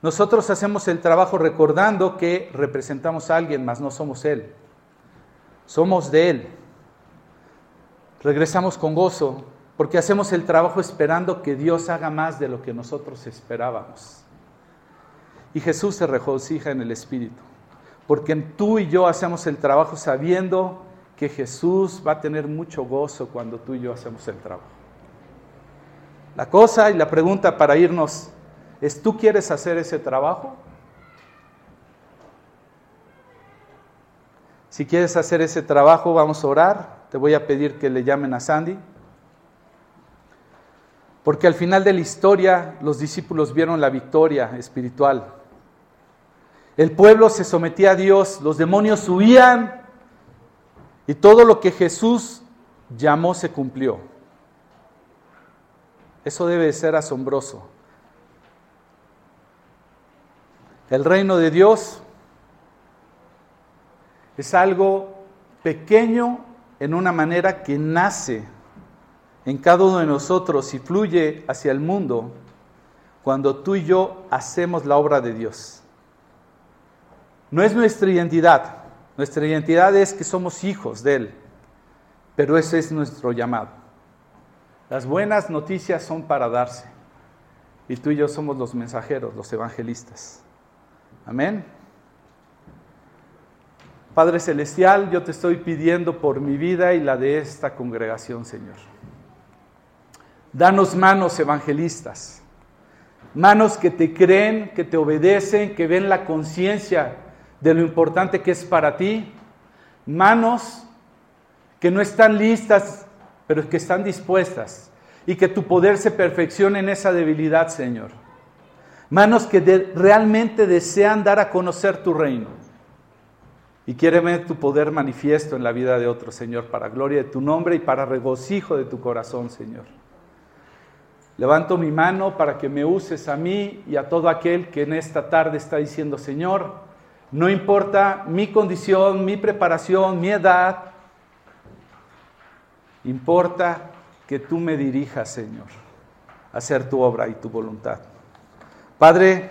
Nosotros hacemos el trabajo recordando que representamos a alguien, mas no somos Él. Somos de Él. Regresamos con gozo porque hacemos el trabajo esperando que Dios haga más de lo que nosotros esperábamos. Y Jesús se regocija en el Espíritu, porque tú y yo hacemos el trabajo sabiendo que Jesús va a tener mucho gozo cuando tú y yo hacemos el trabajo. La cosa y la pregunta para irnos es, ¿tú quieres hacer ese trabajo? Si quieres hacer ese trabajo, vamos a orar. Te voy a pedir que le llamen a Sandy. Porque al final de la historia los discípulos vieron la victoria espiritual. El pueblo se sometía a Dios, los demonios huían y todo lo que Jesús llamó se cumplió. Eso debe ser asombroso. El reino de Dios es algo pequeño en una manera que nace en cada uno de nosotros y fluye hacia el mundo cuando tú y yo hacemos la obra de Dios. No es nuestra identidad, nuestra identidad es que somos hijos de Él, pero ese es nuestro llamado. Las buenas noticias son para darse y tú y yo somos los mensajeros, los evangelistas. Amén. Padre Celestial, yo te estoy pidiendo por mi vida y la de esta congregación, Señor. Danos manos evangelistas, manos que te creen, que te obedecen, que ven la conciencia de lo importante que es para ti, manos que no están listas, pero que están dispuestas, y que tu poder se perfeccione en esa debilidad, Señor. Manos que realmente desean dar a conocer tu reino. Y quieren ver tu poder manifiesto en la vida de otros, Señor, para gloria de tu nombre y para regocijo de tu corazón, Señor. Levanto mi mano para que me uses a mí y a todo aquel que en esta tarde está diciendo, Señor, no importa mi condición, mi preparación, mi edad. Importa que tú me dirijas, Señor, a hacer tu obra y tu voluntad. Padre,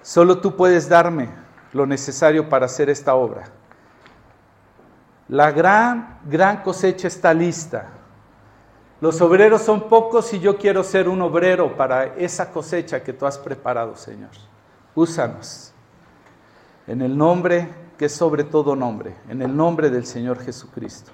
solo tú puedes darme lo necesario para hacer esta obra. La gran, gran cosecha está lista. Los obreros son pocos y yo quiero ser un obrero para esa cosecha que tú has preparado, Señor. Úsanos en el nombre que es sobre todo nombre, en el nombre del Señor Jesucristo.